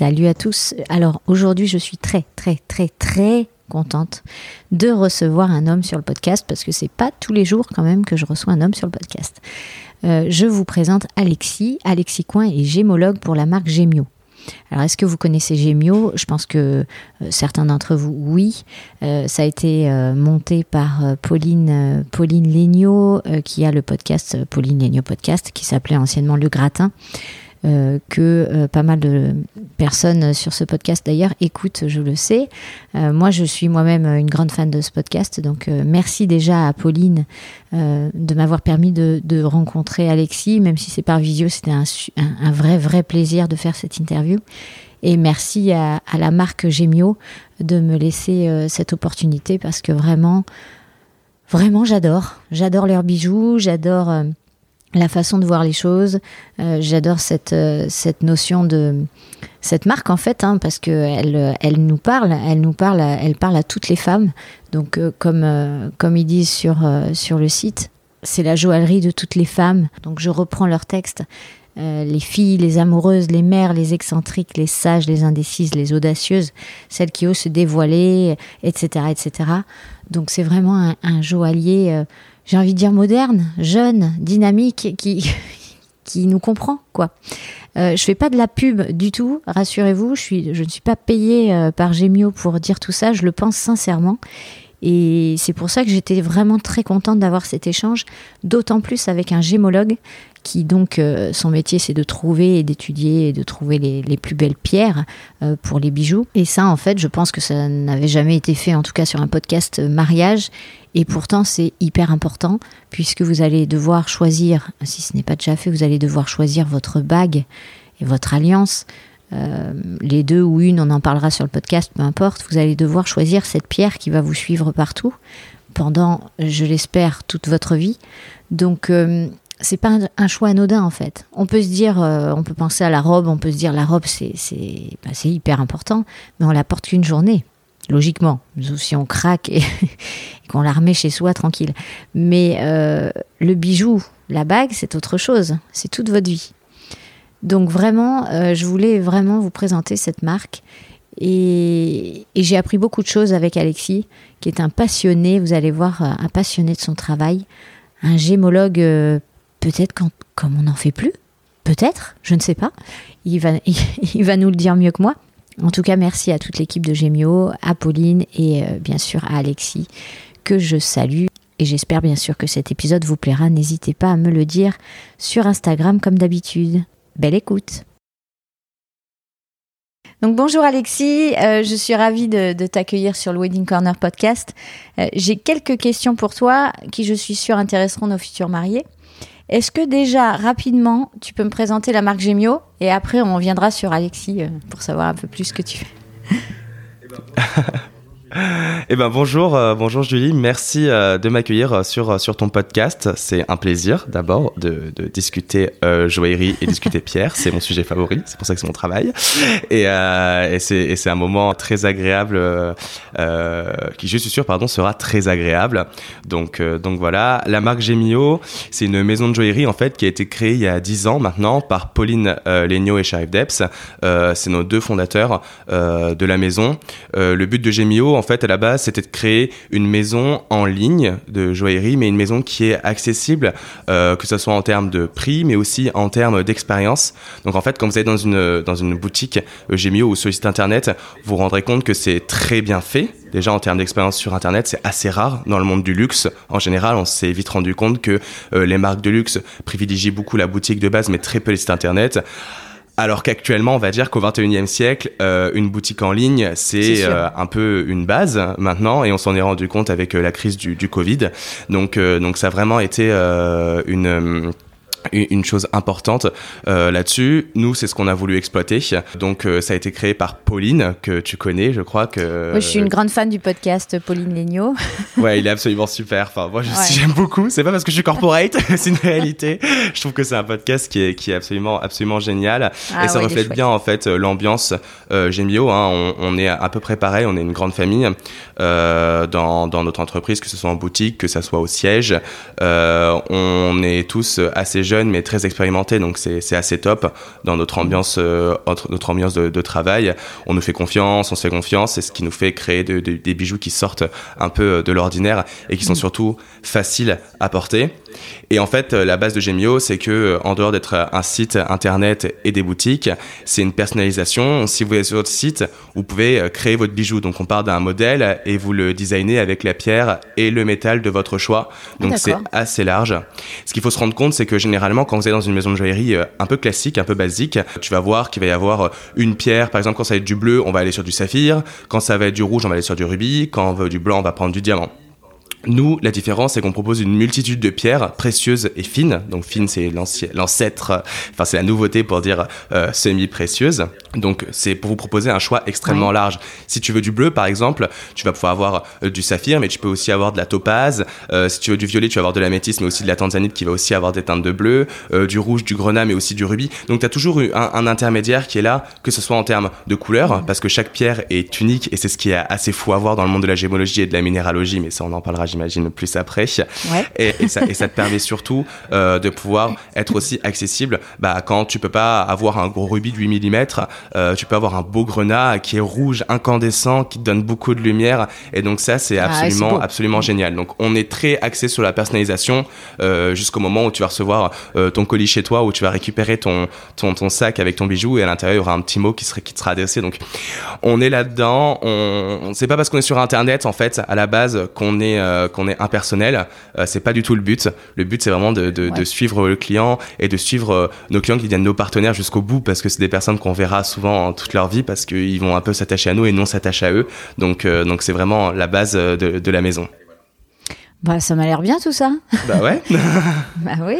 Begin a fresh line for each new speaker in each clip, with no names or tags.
Salut à tous. Alors aujourd'hui, je suis très très très très contente de recevoir un homme sur le podcast parce que c'est pas tous les jours quand même que je reçois un homme sur le podcast. Euh, je vous présente Alexis. Alexis Coin est gémologue pour la marque Gémio. Alors, est-ce que vous connaissez Gémio? Je pense que euh, certains d'entre vous, oui. Euh, ça a été monté par Pauline, Pauline qui a le podcast Pauline Legnaud Podcast, qui s'appelait anciennement Le Gratin. Euh, que euh, pas mal de personnes sur ce podcast d'ailleurs écoutent, je le sais. Euh, moi, je suis moi-même une grande fan de ce podcast, donc merci déjà à Pauline de m'avoir permis de, de, rencontrer Alexis, même si c'est par visio, c'était un, un, vrai, vrai plaisir de faire cette interview. Et merci à, à la marque Gemio de me laisser cette opportunité parce que vraiment, vraiment, j'adore. J'adore leurs bijoux, j'adore la façon de voir les choses. Euh, j'adore cette, euh, cette notion de cette marque en fait, hein, parce que elle, elle nous parle, elle nous parle, elle parle à toutes les femmes. Donc euh, comme comme ils disent sur sur le site, c'est la joaillerie de toutes les femmes. Donc je reprends leur texte. les filles, les amoureuses, les mères, les excentriques, les sages, les indécises, les audacieuses, celles qui osent se dévoiler, etc., etc. Donc c'est vraiment un, un joaillier j'ai envie de dire moderne, jeune, dynamique, qui, qui nous comprend, quoi. Euh, je fais pas de la pub du tout, rassurez-vous, je, ne suis pas payée euh, par Gemio pour dire tout ça, je le pense sincèrement. Et c'est pour ça que j'étais vraiment très contente d'avoir cet échange, d'autant plus avec un gémologue qui donc euh, son métier c'est de trouver et d'étudier et de trouver les, les plus belles pierres euh, pour les bijoux. Et ça en fait je pense que ça n'avait jamais été fait en tout cas sur un podcast mariage et pourtant c'est hyper important puisque vous allez devoir choisir, si ce n'est pas déjà fait, vous allez devoir choisir votre bague et votre alliance. Euh, les deux ou une, on en parlera sur le podcast, peu importe, vous allez devoir choisir cette pierre qui va vous suivre partout pendant, je l'espère, toute votre vie. Donc, euh, c'est pas un, choix anodin en fait. On peut se dire, euh, on peut penser à la robe, on peut se dire la robe c'est c'est bah, hyper important, mais on la porte qu'une journée, logiquement. Si on craque et, qu'on la remet chez soi tranquille. Mais le bijou, la bague, c'est autre chose. C'est toute votre vie. Donc vraiment, euh, je voulais vraiment vous présenter cette marque. Et, j'ai appris beaucoup de choses avec Alexis, qui est un passionné, vous allez voir, un passionné de son travail, un gémologue, peut-être comme on n'en fait plus, peut-être, je ne sais pas. Il va, il, va nous le dire mieux que moi. En tout cas, merci à toute l'équipe de Gémio, à Pauline et euh, bien sûr à Alexis, que je salue. Et j'espère bien sûr que cet épisode vous plaira. N'hésitez pas à me le dire sur Instagram comme d'habitude. Belle écoute. Donc bonjour Alexis, euh, je suis ravie de, t'accueillir sur le Wedding Corner podcast. Euh, j'ai quelques questions pour toi qui je suis sûre intéresseront nos futurs mariés. Est-ce que déjà rapidement tu peux me présenter la marque Gemio et après on viendra sur Alexis euh, pour savoir un peu plus ce que tu fais?
Eh ben bonjour, euh, bonjour Julie, merci euh, de m'accueillir euh, sur sur ton podcast. C'est un plaisir d'abord de, de, discuter joaillerie et discuter pierre, c'est mon sujet favori, c'est pour ça que c'est mon travail. Et, et c'est un moment très agréable qui je suis sûr pardon sera très agréable. Donc donc voilà, la marque Gemio, c'est une maison de joaillerie en fait qui a été créée il y a 10 ans maintenant par Pauline Legnaud et Sharif Depps. c'est nos deux fondateurs de la maison. le but de Gemio en fait, à la base, c'était de créer une maison en ligne de joaillerie, mais une maison qui est accessible, euh, que ce soit en termes de prix, mais aussi en termes d'expérience. Donc, en fait, quand vous êtes dans une, dans une boutique Gemio ou sur le site internet, vous vous rendrez compte que c'est très bien fait. Déjà, en termes d'expérience sur Internet, c'est assez rare dans le monde du luxe. En général, on s'est vite rendu compte que euh, les marques de luxe privilégient beaucoup la boutique de base, mais très peu les sites Internet. Alors qu'actuellement, on va dire qu'au 21e siècle, euh, une boutique en ligne, c'est euh, un peu une base maintenant, et on s'en est rendu compte avec euh, la crise du, du Covid. Donc, donc ça a vraiment été une une chose importante euh, là-dessus. Nous, c'est ce qu'on a voulu exploiter. Donc, euh, ça a été créé par Pauline, que tu connais, je crois que.
Moi, je suis une grande fan du podcast Pauline Legnaud.
ouais, il est absolument super. Enfin, moi, j'aime beaucoup. C'est pas parce que je suis corporate, c'est une réalité. Je trouve que c'est un podcast qui est, qui est absolument, absolument génial. Ah et ça reflète bien, en fait, l'ambiance euh, Gemio. Hein. On, on, est à peu près pareil. On est une grande famille euh, dans, dans notre entreprise, que ce soit en boutique, que ce soit au siège. Euh, on est tous assez jeunes mais très expérimenté, donc c'est assez top dans notre ambiance, euh, notre ambiance de, travail. On nous fait confiance, on se fait confiance, c'est ce qui nous fait créer des bijoux qui sortent un peu de l'ordinaire et qui sont mm. surtout faciles à porter. Et en fait, la base de Gemio, c'est que en dehors d'être un site internet et des boutiques, c'est une personnalisation. Si vous êtes sur votre site, vous pouvez créer votre bijou. Donc on part d'un modèle et vous le designez avec la pierre et le métal de votre choix. Donc c'est assez large. Ce qu'il faut se rendre compte, c'est que généralement, quand vous êtes dans une maison de joaillerie euh, un peu classique, un peu basique, tu vas voir qu'il va y avoir euh, une pierre. Par exemple, quand ça va être du bleu, on va aller sur du saphir. Quand ça va être du rouge, on va aller sur du rubis. Quand on veut du blanc, on va prendre du diamant. Nous, la différence, c'est qu'on propose une multitude de pierres précieuses et fines. Donc fine, c'est l'ancêtre, enfin c'est la nouveauté pour dire euh, semi-précieuse. Donc c'est pour vous proposer un choix extrêmement large. Si tu veux du bleu, par exemple, tu vas pouvoir avoir euh, du saphir, mais tu peux aussi avoir de la topaze. Euh, si tu veux du violet, tu vas avoir de l'améthyste, mais aussi de la tanzanite qui va aussi avoir des teintes de bleu, du rouge, du grenat, mais aussi du rubis. Donc tu as toujours un, un, intermédiaire qui est là, que ce soit en termes de couleur, parce que chaque pierre est unique et c'est ce qui est assez fou à voir dans le monde de la gémologie et de la minéralogie, mais ça on en parlera j'imagine, plus après. Et, ça, et, ça, te permet surtout euh, de pouvoir être aussi accessible bah, quand tu peux pas avoir un gros rubis de 8 mm, euh, tu peux avoir un beau grenat qui est rouge, incandescent, qui te donne beaucoup de lumière. Et donc ça, c'est ah, absolument, absolument génial. Donc on est très axé sur la personnalisation euh, jusqu'au moment où tu vas recevoir ton colis chez toi, où tu vas récupérer ton, ton, ton sac avec ton bijou et à l'intérieur, il y aura un petit mot qui, serait, qui te sera adressé. Donc on est là-dedans. On, on c'est pas parce qu'on est sur Internet, en fait, à la base, qu'on est, euh, qu'on est impersonnel. Euh, c'est pas du tout le but. Le but, c'est vraiment de, de, de, suivre le client et de suivre euh, nos clients qui deviennent nos partenaires jusqu'au bout parce que c'est des personnes qu'on verra souvent toute leur vie parce qu'ils vont un peu s'attacher à nous et non s'attacher à eux. Donc, euh, donc c'est vraiment la base de, de la maison.
Bah, ça m'a l'air bien tout ça.
Bah ouais.
bah oui.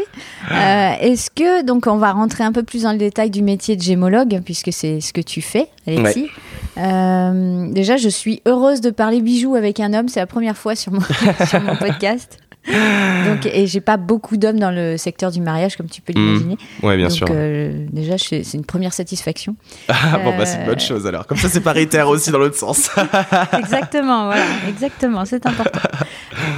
Euh, Est-ce que, donc, on va rentrer un peu plus dans le détail du métier de gémologue, puisque c'est ce que tu fais, Alexis. Euh, déjà, je suis heureuse de parler bijoux avec un homme. C'est la première fois sur mon, sur mon podcast. Donc, et j'ai pas beaucoup d'hommes dans le secteur du mariage, comme tu peux mmh. l'imaginer.
Oui, bien sûr.
Euh, déjà, c'est une première satisfaction.
Ah, bon, bah, c'est une bonne euh, chose alors. Comme ça, c'est paritaire aussi dans l'autre sens.
exactement, voilà, exactement, c'est important.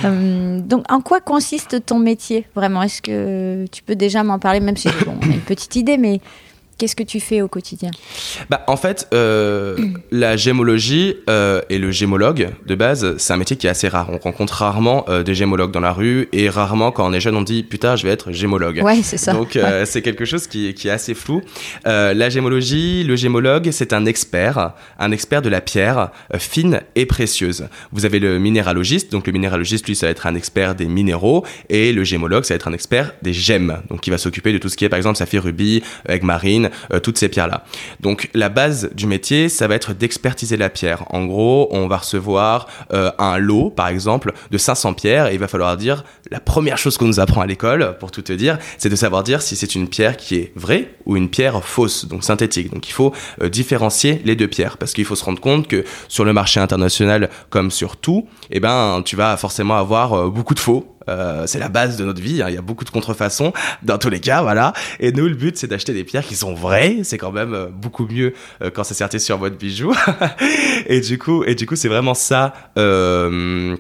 Euh, donc, en quoi consiste ton métier vraiment? Est-ce que tu peux déjà m'en parler, même si bon, on a une petite idée, mais Qu'est-ce que tu fais au quotidien
bah, En fait, euh, la gémologie euh, et le gémologue, de base, c'est un métier qui est assez rare. On rencontre rarement euh, des gémologues dans la rue et rarement, quand on est jeune, on dit putain, je vais être gémologue.
Ouais, c'est ça.
Donc, c'est quelque chose qui, qui, est assez flou. la gémologie, le gémologue, c'est un expert, un expert de la pierre fine et précieuse. Vous avez le minéralogiste, donc le minéralogiste, lui, ça va être un expert des minéraux et le gémologue, ça va être un expert des gemmes, donc qui va s'occuper de tout ce qui est, par exemple, saphir rubis, avec marine, euh, toutes ces pierres-là. Donc la base du métier, ça va être d'expertiser la pierre. En gros, on va recevoir euh, un lot, par exemple, de 500 pierres et il va falloir dire, la première chose qu'on nous apprend à l'école, pour tout te dire, c'est de savoir dire si c'est une pierre qui est vraie ou une pierre fausse, donc synthétique. Donc il faut euh, différencier les deux pierres parce qu'il faut se rendre compte que sur le marché international, comme sur tout, eh ben, tu vas forcément avoir beaucoup de faux euh, c'est la base de notre vie. Hein. Il y a beaucoup de contrefaçons dans tous les cas, voilà. Et nous, le but, c'est d'acheter des pierres qui sont vraies. C'est quand même euh, beaucoup mieux euh, quand c'est certifié sur votre bijou. et du coup, et du coup, c'est vraiment ça. Euh,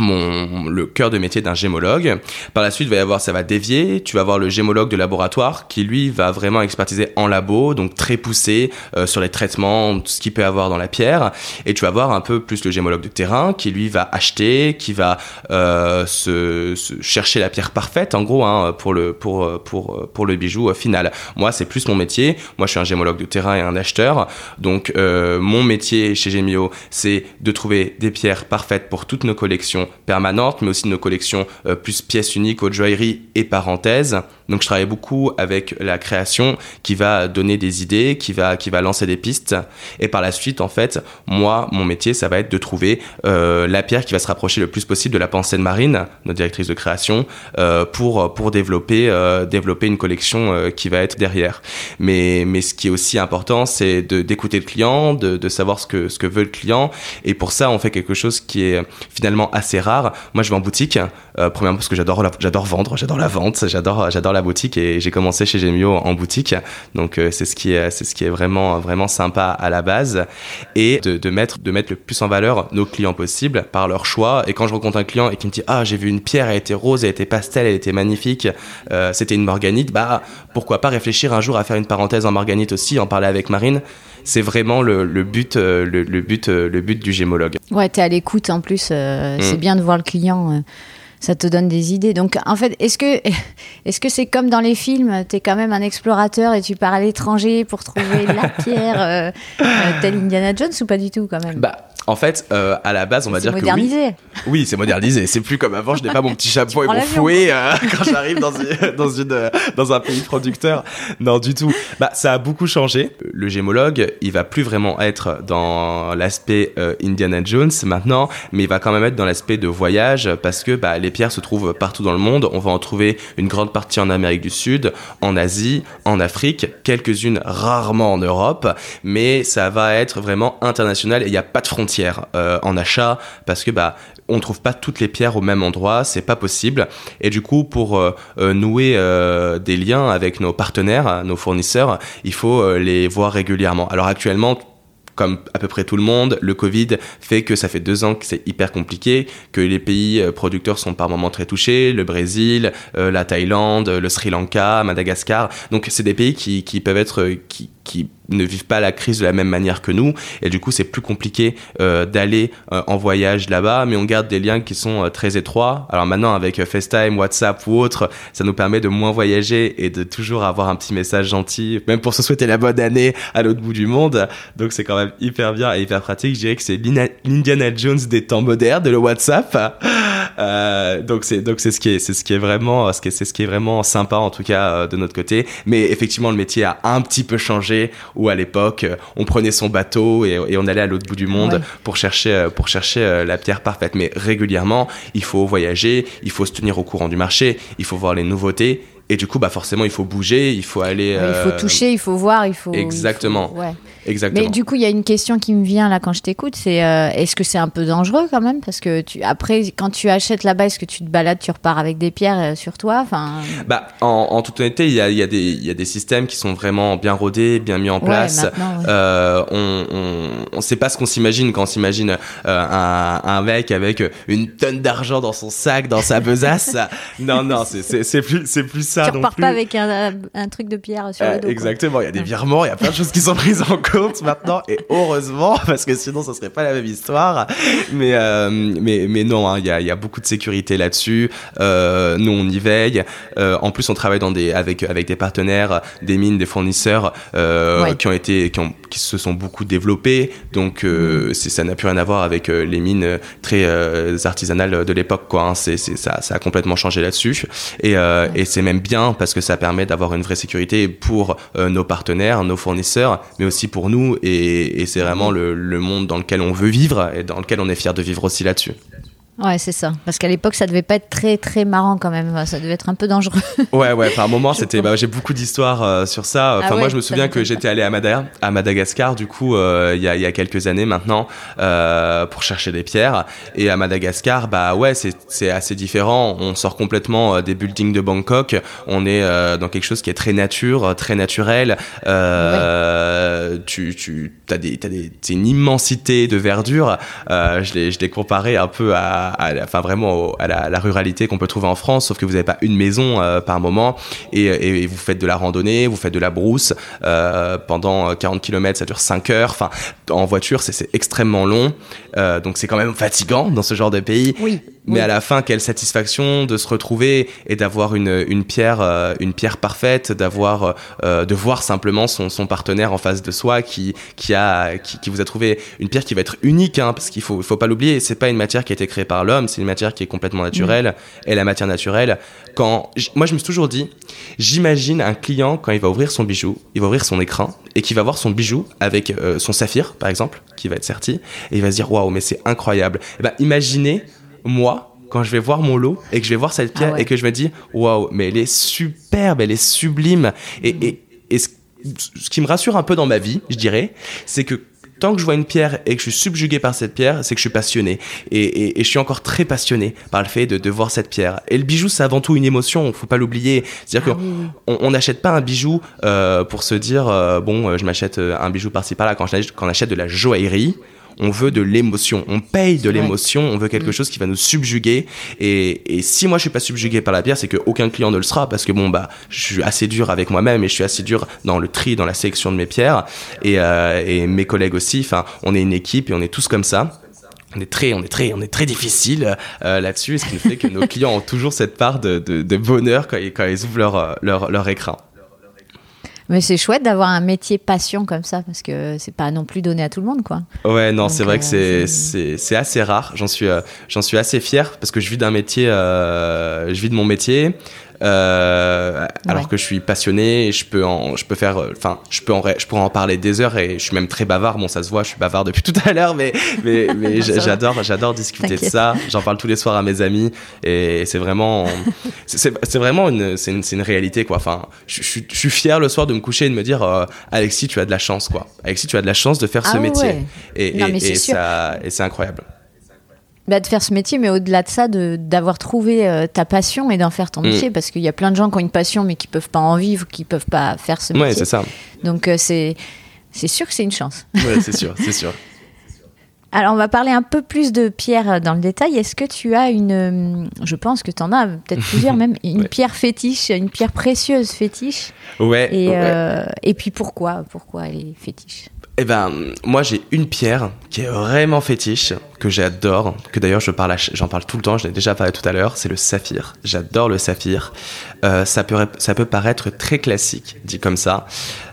mon, le cœur de métier d'un gémologue. Par la suite, va y avoir, ça va dévier. Tu vas avoir le gémologue de laboratoire qui, lui, va vraiment expertiser en labo, donc très poussé euh, sur les traitements, tout ce qu'il peut avoir dans la pierre. Et tu vas avoir un peu plus le gémologue de terrain qui, lui, va acheter, qui va euh, se, chercher la pierre parfaite, en gros, hein, pour, le, pour, pour, pour le bijou euh, final. Moi, c'est plus mon métier. Moi, je suis un gémologue de terrain et un acheteur. Donc, mon métier chez Gemio, c'est de trouver des pierres parfaites pour toutes nos collections permanentes, mais aussi de nos collections euh, plus pièces uniques, haute joaillerie et parenthèses. Donc je travaille beaucoup avec la création qui va donner des idées, qui va, qui va lancer des pistes. Et par la suite, en fait, moi, mon métier, ça va être de trouver euh, la pierre qui va se rapprocher le plus possible de la pensée de Marine, notre directrice de création, euh, pour, pour développer, développer une collection qui va être derrière. Mais, mais ce qui est aussi important, c'est d'écouter le client, de, de savoir ce que, ce que veut le client. Et pour ça, on fait quelque chose qui est finalement assez rare. Moi, je vais en boutique, euh, premièrement parce que j'adore j'adore vendre, j'adore la vente, j'adore j'adore la boutique et j'ai commencé chez Gemio en boutique. Donc euh, c'est ce qui est c'est ce qui est vraiment vraiment sympa à la base et de, mettre de mettre le plus en valeur nos clients possible par leur choix. Et quand je rencontre un client et qui me dit ah j'ai vu une pierre, elle était rose, elle était pastel, elle était magnifique, euh, c'était une morganite, bah pourquoi pas réfléchir un jour à faire une parenthèse en morganite aussi, en parler avec Marine c'est vraiment le, le but, le, le, but, le but du gémologue.
Ouais, t'es à l'écoute en plus. Euh, mm. C'est bien de voir le client. Euh, ça te donne des idées. Donc, en fait, est-ce que est-ce que c'est comme dans les films T'es quand même un explorateur et tu pars à l'étranger pour trouver la pierre, euh, tel Indiana Jones ou pas du tout quand même?
Bah, en fait, euh, à la base, on va dire
modernisé.
que oui. Oui, c'est modernisé. C'est plus comme avant. Je n'ai pas mon petit chapeau et mon fouet euh, quand j'arrive dans, une, dans, une, euh, dans un pays producteur. Non, du tout. Bah, ça a beaucoup changé. Le gémologue, il va plus vraiment être dans l'aspect euh, Indiana Jones maintenant, mais il va quand même être dans l'aspect de voyage parce que bah, les pierres se trouvent partout dans le monde. On va en trouver une grande partie en Amérique du Sud, en Asie, en Afrique, quelques-unes rarement en Europe, mais ça va être vraiment international et il n'y a pas de frontières euh, en achat parce que bah on trouve pas toutes les pierres au même endroit, c'est pas possible. Et du coup, pour euh, euh nouer des liens avec nos partenaires, nos fournisseurs, il faut les voir régulièrement. Alors actuellement, comme à peu près tout le monde, le Covid fait que ça fait deux ans que c'est hyper compliqué, que les pays producteurs sont par moments très touchés, le Brésil, euh, la Thaïlande, le Sri Lanka, Madagascar. Donc c'est des pays qui, qui peuvent être qui, qui ne vivent pas la crise de la même manière que nous. Et du coup c'est plus compliqué euh, d'aller euh, en voyage là-bas. Mais on garde des liens qui sont euh, très étroits. Alors maintenant avec FaceTime, WhatsApp ou autre ça nous permet de moins voyager et de toujours avoir un petit message gentil même pour se souhaiter la bonne année à l'autre bout du monde. Donc c'est quand même hyper bien et hyper pratique. Je dirais que c'est l'Indiana Jones des temps modernes de le WhatsApp. Donc c'est donc c'est ce qui est c'est ce qui est vraiment ce qui c'est ce qui est vraiment sympa en tout cas de notre côté. Mais effectivement le métier a un petit peu changé où à l'époque on prenait son bateau et, et on allait à l'autre bout du monde ouais. pour chercher euh, pour chercher euh, la pierre parfaite. Mais régulièrement, il faut voyager, il faut se tenir au courant du marché, il faut voir les nouveautés. Et du coup, bah forcément, il faut bouger, il faut aller.
Ouais, il faut toucher, il faut voir, il faut.
Exactement.
Il faut... Ouais.
Exactement.
Mais du coup, il y a une question qui me vient là quand je t'écoute, c'est euh, est-ce que c'est un peu dangereux quand même? Parce que tu, après, quand tu achètes là-bas, est-ce que tu te balades, tu repars avec des pierres euh, sur toi? Enfin...
bah, en, en, toute honnêteté, il y a, y, a des, y a des systèmes qui sont vraiment bien rodés, bien mis en place.
Ouais, ouais.
euh, on ne sait pas ce qu'on s'imagine quand on s'imagine euh, un, un, mec avec une tonne d'argent dans son sac, dans sa besace. non, non, c'est plus, plus ça.
Tu repars pas avec un, un, truc de pierre sur le dos.
Exactement, il y a des virements, il y a plein de choses qui sont prises en compte maintenant et heureusement parce que sinon ça serait pas la même histoire mais euh, mais mais non il hein, y, a, y, a, beaucoup de sécurité là-dessus euh, nous on y veille euh, en plus on travaille dans des avec avec des partenaires des mines des fournisseurs ouais. qui ont été qui ont qui se sont beaucoup développés donc mmh. ça n'a plus rien à voir avec les mines très artisanales de l'époque quoi hein. c'est ça ça a complètement changé là-dessus et ouais. et c'est même bien parce que ça permet d'avoir une vraie sécurité pour nos partenaires nos fournisseurs mais aussi pour nous et, et c'est vraiment le, le, monde dans lequel on veut vivre et dans lequel on est fier de vivre aussi là-dessus.
Ouais, c'est ça. Parce qu'à l'époque, ça devait pas être très très marrant quand même. Ça devait être un peu dangereux.
ouais, ouais. Par moment, c'était. Bah, j'ai beaucoup d'histoires euh, sur ça. Enfin, ah ouais, moi, je me souviens que j'étais allé à, Mada à Madagascar, du coup, euh, il y, a, y, a, quelques années maintenant, euh, pour chercher des pierres. Et à Madagascar, bah ouais, c'est assez différent. On sort complètement des buildings de Bangkok. On est dans quelque chose qui est très nature, très naturel. Ouais. Tu, tu as des, as des, une immensité de verdure. je l'ai, je l'ai comparé un peu à à, enfin vraiment à la, ruralité qu'on peut trouver en France, sauf que vous n'avez pas une maison euh, par moment et, vous faites de la randonnée, vous faites de la brousse euh, pendant 40 km, ça dure 5 heures. En voiture, c'est extrêmement long, euh, donc c'est quand même fatigant dans ce genre de pays.
Oui.
Mais à la fin, quelle satisfaction de se retrouver et d'avoir une, une pierre, euh, une pierre parfaite, d'avoir, euh, de voir simplement son, son partenaire en face de soi qui, qui a, qui, qui vous a trouvé une pierre qui va être unique, hein, parce qu'il faut, faut pas l'oublier. C'est pas une matière qui a été créée par l'homme, c'est une matière qui est complètement naturelle. Et la matière naturelle, quand, moi je me suis toujours dit, j'imagine un client quand il va ouvrir son bijou, il va ouvrir son écran et qui va voir son bijou avec euh, son saphir, par exemple, qui va être serti, et il va se dire waouh, mais c'est incroyable. Et eh ben, imaginez moi, quand je vais voir mon lot et que je vais voir cette pierre ah et que je me dis waouh, mais elle est superbe, elle est sublime. Et, et, ce, qui me rassure un peu dans ma vie, je dirais, c'est que tant que je vois une pierre et que je suis subjugué par cette pierre, c'est que je suis passionné. Et, et, je suis encore très passionné par le fait de, de voir cette pierre. Et le bijou, c'est avant tout une émotion, faut pas l'oublier. C'est-à-dire ah qu'on on n'achète pas un bijou euh, pour se dire, euh, bon, je m'achète un bijou par-ci par-là. Quand, quand on achète de la joaillerie, on veut de l'émotion, on paye de l'émotion, on veut quelque mm. chose qui va nous subjuguer. Et, si moi je suis pas subjugué par la pierre, c'est qu'aucun client ne le sera parce que bon bah je suis assez dur avec moi-même et je suis assez dur dans le tri, dans la sélection de mes pierres et, euh, mes collègues aussi. Enfin, on est une équipe et on est tous comme ça on est très, on est très, on est très difficile euh, là-dessus, ce qui fait que nos clients ont toujours cette part de, bonheur quand ils, quand ils ouvrent leur, leur, leur écran.
Mais c'est chouette d'avoir un métier passion comme ça, parce que c'est pas non plus donné à tout le monde, quoi.
Ouais, non, c'est vrai que euh, c'est assez rare. J'en suis, euh, j'en suis assez fier, parce que je vis d'un métier, euh, je vis de mon métier. Euh, alors que je suis passionné et je peux en, je peux faire, enfin, je peux en, je pourrais en parler des heures et je suis même très bavard. Bon, ça se voit, je suis bavard depuis tout à l'heure, mais, mais, mais j'adore, j'adore discuter de ça. J'en parle tous les soirs à mes amis et c'est vraiment, c'est vraiment une, c'est une, une, réalité, quoi. Enfin, je, je, je, suis fier le soir de me coucher et de me dire, euh, Alexis, tu as de la chance, quoi. Alexis, tu as de la chance de faire ce ah métier. Et, et, et, ça, et c'est incroyable.
Bah, de faire ce métier, mais au-delà de ça, d'avoir trouvé euh, ta passion et d'en faire ton mm. métier, parce qu'il y a plein de gens qui ont une passion, mais qui peuvent pas en vivre, qui peuvent pas faire ce métier.
Ouais, c'est ça.
Donc euh, c'est c'est sûr que c'est une chance.
Ouais, c'est sûr, c'est sûr.
Alors, on va parler un peu plus de pierre euh, dans le détail. Est-ce que tu as une. Je pense que tu en as, peut-être plusieurs même, une pierre fétiche, une pierre précieuse fétiche?
Ouais.
Et,
ouais.
et puis pourquoi Pourquoi elle est fétiche?
Eh ben, moi j'ai une pierre qui est vraiment fétiche, que j'adore, que d'ailleurs je parle, j'en parle tout le temps, je l'ai déjà parlé tout à l'heure, c'est le saphir. J'adore le saphir. Euh, ça peut, ça peut paraître très classique, dit comme ça,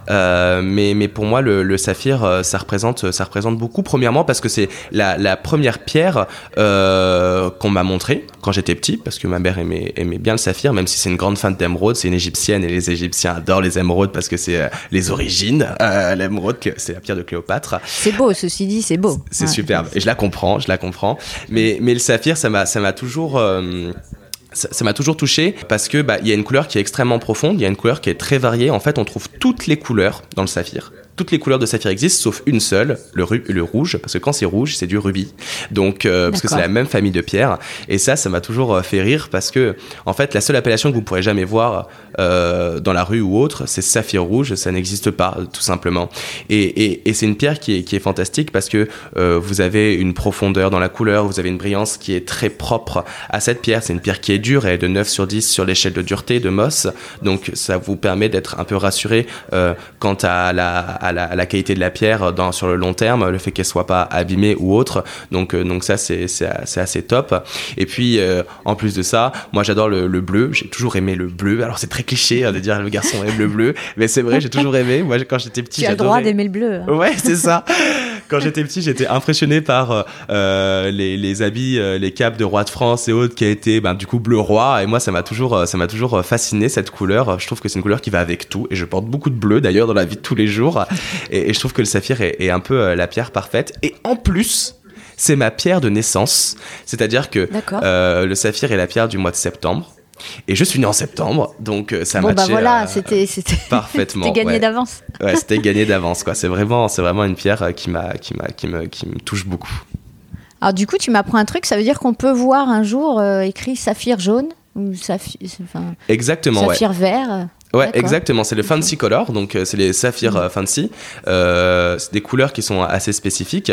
euh, mais, mais pour moi, le, le, saphir, euh, ça représente, ça représente beaucoup. Premièrement, parce que c'est la, la, première pierre euh, qu'on m'a montrée quand j'étais petit, parce que ma mère aimait, aimait bien le saphir, même si c'est une grande fan d'émeraude. C'est une égyptienne et les Égyptiens adorent les émeraudes parce que c'est euh, les origines. Euh, L'émeraude, c'est la pierre de Cléopâtre.
C'est beau, ceci dit, c'est beau.
C'est superbe. Et je la comprends, je la comprends. Mais, mais le saphir, ça m'a, ça m'a toujours ça m'a toujours touché parce que bah il y a une couleur qui est extrêmement profonde, il y a une couleur qui est très variée. En fait, on trouve toutes les couleurs dans le saphir toutes les couleurs de saphir existent sauf une seule, le, le rouge, parce que quand c'est rouge, c'est du rubis. Donc, euh, parce que c'est la même famille de pierres. Et ça, ça m'a toujours euh, fait rire parce que, en fait, la seule appellation que vous pourrez jamais voir euh, dans la rue ou autre, c'est saphir rouge. Ça n'existe pas, tout simplement. Et, et, et c'est une pierre qui est, qui est fantastique parce que euh, vous avez une profondeur dans la couleur, vous avez une brillance qui est très propre à cette pierre. C'est une pierre qui est dure, elle est de 9 sur 10 sur l'échelle de dureté de Moss. Donc, ça vous permet d'être un peu rassuré euh, quant à la à la, qualité de la pierre dans, sur le long terme, le fait qu'elle soit pas abîmée ou autre. Donc, euh, donc ça, c'est assez top. Et puis, euh, en plus de ça, moi, j'adore le, bleu. J'ai toujours aimé le bleu. Alors, c'est très cliché hein, de dire le garçon aime le bleu, mais c'est vrai, j'ai toujours aimé. Moi, quand j'étais petit,
as le droit d'aimer le bleu.
Hein. Ouais, c'est ça. quand j'étais petit, j'étais impressionné par euh, les, les, habits, les capes de roi de France et autres qui a été, ben, du coup, bleu roi. Et moi, ça m'a toujours, ça m'a toujours fasciné cette couleur. Je trouve que c'est une couleur qui va avec tout. Et je porte beaucoup de bleu d'ailleurs dans la vie de tous les jours. Et, je trouve que le saphir est, un peu euh, la pierre parfaite. Et en plus, c'est ma pierre de naissance. C'est-à-dire que euh, le saphir est la pierre du mois de septembre. Et je suis né en septembre, donc euh, ça
bon,
bah
voilà, c'était
parfaitement.
c'était gagné d'avance.
ouais, c'était gagné d'avance quoi. C'est vraiment, c'est vraiment une pierre qui m'a, qui m'a, qui me, qui me touche beaucoup.
Alors du coup, tu m'apprends un truc. Ça veut dire qu'on peut voir un jour écrit saphir jaune ou saphir,
Exactement,
saphir vert.
Ouais, exactement. C'est le fancy color, donc euh, c'est les saphirs mm. euh, fancy. Euh, c'est des couleurs qui sont assez spécifiques.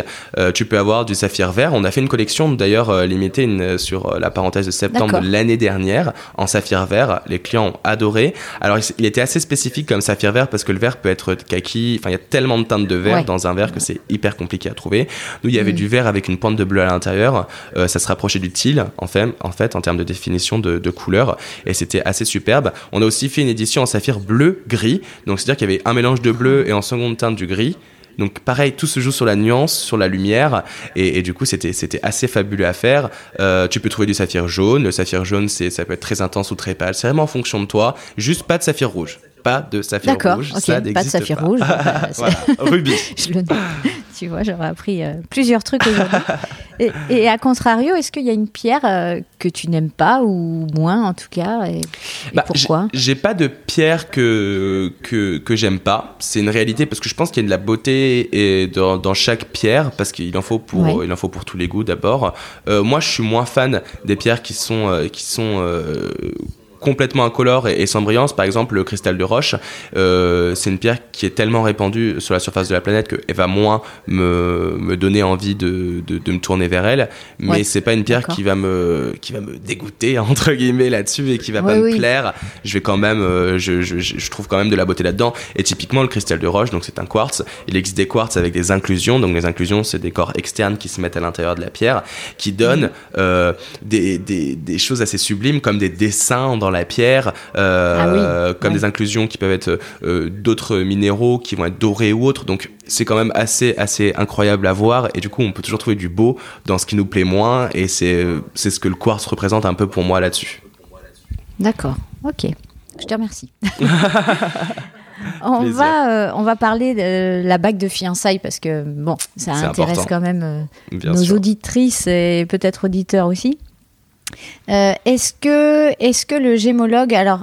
tu peux avoir du saphir vert. On a fait une collection d'ailleurs limitée une, sur la parenthèse de septembre de l'année dernière en saphir vert. Les clients ont adoré. Alors il était assez spécifique comme saphir vert parce que le vert peut être kaki. Enfin, il y a tellement de teintes de vert dans un vert que c'est hyper compliqué à trouver. Nous, il y avait mm. du vert avec une pointe de bleu à l'intérieur. ça se rapprochait du teal en fait, en fait, en termes de définition de, de couleur. Et c'était assez superbe. On a aussi fait une édition saphir bleu-gris. Donc c'est-à-dire qu'il y avait un mélange de bleu et en seconde teinte du gris. Donc pareil, tout se joue sur la nuance, sur la lumière, et, du coup c'était assez fabuleux à faire. Euh, tu peux trouver du saphir jaune. Le saphire jaune, c'est ça peut être très intense ou très pâle. C'est vraiment en fonction de toi. Juste pas de saphir rouge. Pas de saphir rouge.
ça pas de saphir rouge.
voilà. Rubis.
Je le tu vois, j'aurais appris euh, plusieurs trucs aujourd'hui. et, à contrario, est-ce qu'il y a une pierre euh, que tu n'aimes pas ou moins en tout cas Et,
bah,
pourquoi?
J'ai pas de pierre que, que, que j'aime pas. C'est une réalité parce que je pense qu'il y a de la beauté et dans, dans chaque pierre parce qu'il en faut pour il en faut pour tous les goûts d'abord. Euh, moi, je suis moins fan des pierres qui sont qui sont complètement incolore et, sans brillance. Par exemple, le cristal de roche, euh, c'est une pierre qui est tellement répandue sur la surface de la planète qu'elle va moins me, me donner envie de, de, me tourner vers elle. Mais c'est pas une pierre qui va me qui va me dégoûter entre guillemets là-dessus et qui va pas me plaire. Je vais quand même, euh, je, je, je, trouve quand même de la beauté là-dedans. Et typiquement le cristal de roche, donc c'est un quartz. Il existe des quartz avec des inclusions. Donc les inclusions, c'est des corps externes qui se mettent à l'intérieur de la pierre, qui donnent euh, des, des, des choses assez sublimes comme des dessins dans la pierre, euh, ah comme des inclusions qui peuvent être euh, d'autres minéraux qui vont être dorés ou autres. Donc c'est quand même assez, assez incroyable à voir et du coup on peut toujours trouver du beau dans ce qui nous plaît moins et c'est ce que le quartz représente un peu pour moi là-dessus.
D'accord, ok. Je te remercie. on, va, euh, on va parler de la bague de fiançailles parce que bon, ça intéresse quand même nos auditrices et peut-être auditeurs aussi. Euh, est-ce que, est que le gémologue, alors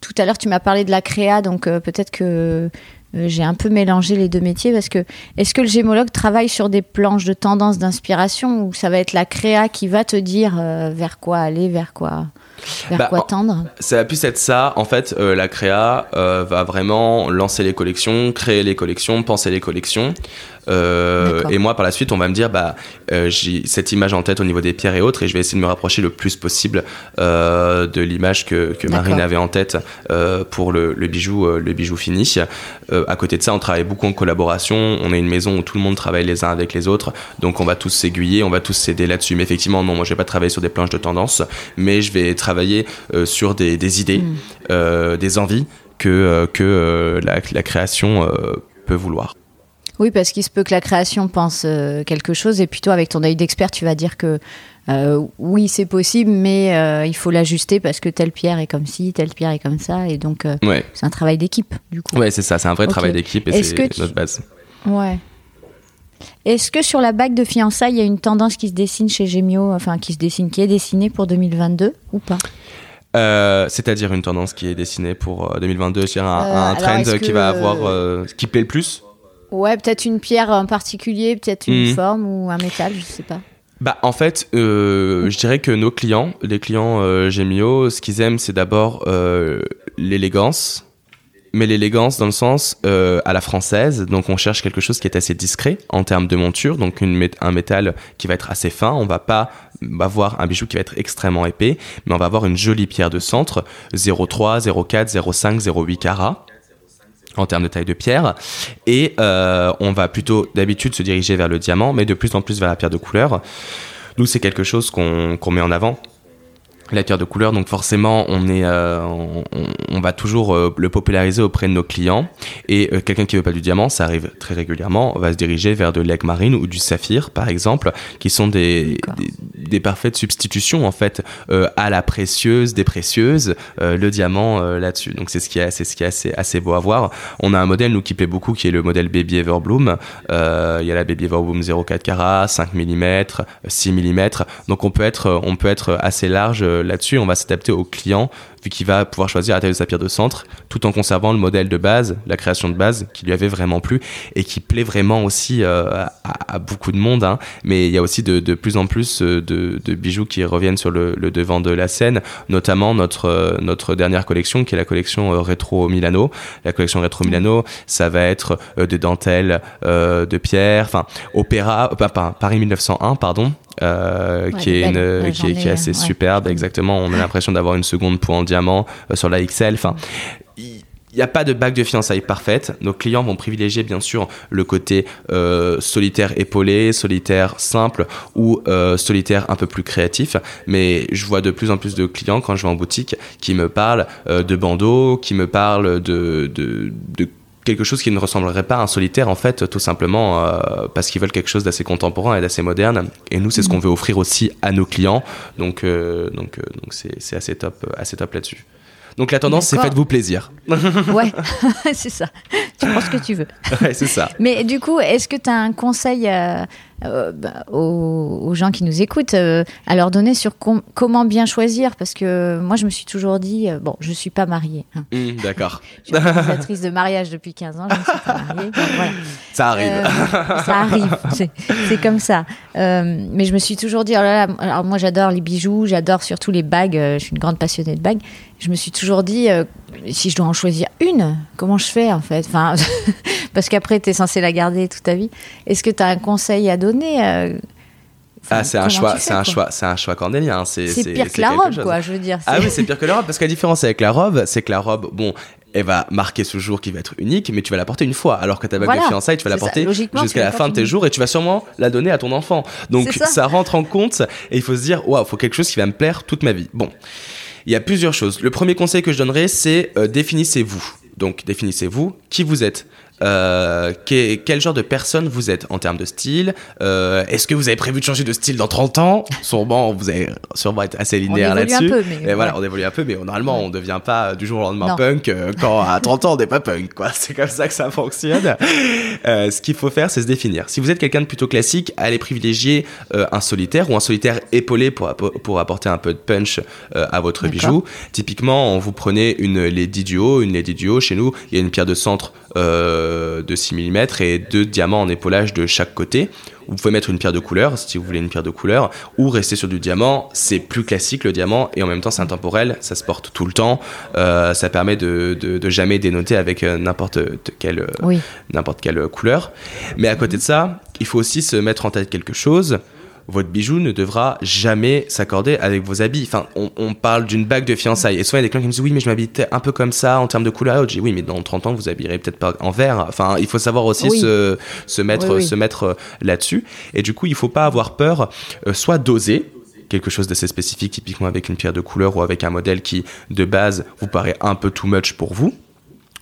tout à l'heure tu m'as parlé de la créa, donc euh, peut-être que euh, j'ai un peu mélangé les deux métiers parce que est-ce que le gémologue travaille sur des planches de tendance d'inspiration ou ça va être la créa qui va te dire vers quoi aller, vers quoi vers bah, quoi tendre?
Ça va plus être ça. En fait, la créa va vraiment lancer les collections, créer les collections, penser les collections. Euh, et moi, par la suite, on va me dire, bah, euh, j'ai cette image en tête au niveau des pierres et autres, et je vais essayer de me rapprocher le plus possible euh, de l'image que, que Marine avait en tête pour le, le, bijou, le bijou fini. à côté de ça, on travaille beaucoup en collaboration. On est une maison où tout le monde travaille les uns avec les autres, donc on va tous s'aiguiller, on va tous s'aider là-dessus. Mais effectivement, non, moi, je vais pas travailler sur des planches de tendance, mais je vais travailler sur des, des idées, mm. des envies que, que la, la, création peut vouloir.
Oui, parce qu'il se peut que la création pense euh, quelque chose, et puis toi, avec ton œil d'expert, tu vas dire que euh, oui, c'est possible, mais euh, il faut l'ajuster parce que telle pierre est comme ci, telle pierre est comme ça, et donc c'est un travail d'équipe, du coup.
Ouais, c'est ça, c'est un vrai travail d'équipe, et c'est notre base.
Ouais. Est-ce que sur la bague de fiançailles, il y a une tendance qui se dessine chez Gemio, enfin qui se dessine, qui est dessinée pour 2022 ou pas?
C'est-à-dire une tendance qui est dessinée pour 2022, c'est un, un trend qui va avoir, qui plaît le plus?
Ouais, peut-être une pierre en particulier, peut-être une mhm. forme ou un métal, je sais pas.
Bah, en fait, euh, je dirais que nos clients, les clients euh, Gemio, ce qu'ils aiment, c'est d'abord euh, l'élégance, mais l'élégance dans le sens euh, à la française. Donc, on cherche quelque chose qui est assez discret en termes de monture, donc une, un métal qui va être assez fin. On va pas avoir un bijou qui va être extrêmement épais, mais on va avoir une jolie pierre de centre, 0,3, 0,4, 0,5, 0,8 carats en termes de taille de pierre. Et euh, on va plutôt d'habitude se diriger vers le diamant, mais de plus en plus vers la pierre de couleur. Nous, c'est quelque chose qu'on met en avant la pierre de couleur, donc forcément on est, euh, on, va toujours euh, le populariser auprès de nos clients. Et euh, quelqu'un qui veut pas du diamant, ça arrive très régulièrement, va se diriger vers de l'aigle marine ou du saphir, par exemple, qui sont des, des, parfaites substitutions en fait à la précieuse des précieuses, le diamant là-dessus. Donc c'est ce qui est, c'est ce qui est assez, assez beau à voir. On a un modèle nous qui plaît beaucoup, qui est le modèle Baby Everbloom. Il y a la Baby Everbloom 0,4 carats, 5 mm, 6 mm. Donc on peut être, on peut être assez large là-dessus, on va s'adapter au client vu qu'il va pouvoir choisir la taille de sa pierre de centre, tout en conservant le modèle de base, la création de base, qui lui avait vraiment plu et qui plaît vraiment aussi à, beaucoup de monde. Hein. Mais il y a aussi de, plus en plus de, de, bijoux qui reviennent sur le, le, devant de la scène, notamment notre, notre dernière collection, qui est la collection Retro Milano. La collection Retro Milano, ça va être des dentelles de pierre, enfin, opéra, pas, Paris 1901, pardon, euh, qui, est une, qui, est, qui, est, assez superbe, exactement. On a l'impression d'avoir une seconde peau en euh, sur la XL. Il n'y a pas de bague de fiançailles parfaite. Nos clients vont privilégier bien sûr le côté euh, solitaire épaulé, solitaire simple ou solitaire un peu plus créatif. Mais je vois de plus en plus de clients quand je vais en boutique qui me parlent de bandeaux, qui me parlent de, de quelque chose qui ne ressemblerait pas à un solitaire en fait tout simplement euh, parce qu'ils veulent quelque chose d'assez contemporain et d'assez moderne et nous c'est ce qu'on veut offrir aussi à nos clients donc euh, donc euh, donc c'est assez top assez top là-dessus donc la tendance, c'est faites-vous plaisir.
ouais, c'est ça. Tu prends ce que tu veux.
Ouais, c'est ça.
Mais du coup, est-ce que tu as un conseil euh, bah, aux, gens qui nous écoutent, euh, à leur donner sur comment bien choisir Parce que moi, je me suis toujours dit, euh, bon, je ne suis pas mariée.
Hein. Mmh, d'accord.
je suis organisatrice de mariage depuis 15 ans, je ne suis pas mariée.
Ça arrive.
ça arrive, c'est comme ça. mais je me suis toujours dit, oh là là, alors moi j'adore les bijoux, j'adore surtout les bagues, je suis une grande passionnée de bagues. Je me suis toujours dit, si je dois en choisir une, comment je fais en fait? Enfin, Parce qu'après, tu es censé la garder toute ta vie. Est-ce que tu as un conseil à donner euh,
ah, c'est un choix, c'est un choix, c'est un choix cornélien.
C'est pire que la robe, quoi. Je veux dire.
Ah oui, c'est pire que la robe, parce que la différence avec la robe, c'est que la robe, bon, elle va marquer ce jour qui va être unique, mais tu vas la porter une fois, alors que ta bague de fiançailles, tu vas la porter jusqu'à la fin de tes jours et tu vas sûrement la donner à ton enfant. Donc ça. rentre en compte et il faut se dire, waouh, faut quelque chose qui va me plaire toute ma vie. Bon, il y a plusieurs choses. Le premier conseil que je donnerais, c'est euh, définissez-vous. Donc définissez-vous qui vous êtes. Euh, quel, genre de personne vous êtes en termes de style? Euh, Est-ce que vous avez prévu de changer de style dans 30 ans? Sûrement, vous allez sûrement être assez linéaire là-dessus. Mais voilà, on évolue un peu, mais normalement, on ne devient pas du jour au lendemain punk euh, quand à 30 ans, on n'est pas punk. quoi. C'est comme ça que ça fonctionne. ce qu'il faut faire, c'est se définir. Si vous êtes quelqu'un de plutôt classique, allez privilégier un solitaire ou un solitaire épaulé pour, pour apporter un peu de punch à votre bijou. Typiquement, vous prenez une Lady Duo. Une Lady Duo, chez nous, il y a une pierre de centre euh, de 6 mm et deux diamants en épaulage de chaque côté. Vous pouvez mettre une pierre de couleur si vous voulez une pierre de couleur ou rester sur du diamant. C'est plus classique le diamant et en même temps c'est intemporel, ça se porte tout le temps. Euh, ça permet de, de, jamais dénoter avec euh, n'importe quelle, n'importe quelle couleur. Mais à côté de ça, il faut aussi se mettre en tête quelque chose votre bijou ne devra jamais s'accorder avec vos habits. Enfin, on, parle d'une bague de fiançailles. Et souvent, il y a des clients qui me disent Oui, mais je m'habille un peu comme ça en termes de couleur. Je dis Oui, mais dans 30 ans, vous habillerez peut-être pas en vert. Enfin, il faut savoir aussi se, se, mettre, se mettre euh, là-dessus. Et du coup, il faut pas avoir peur, euh, soit d'oser, quelque chose d'assez spécifique, typiquement avec une pierre de couleur ou avec un modèle qui, de base, vous paraît un peu too much pour vous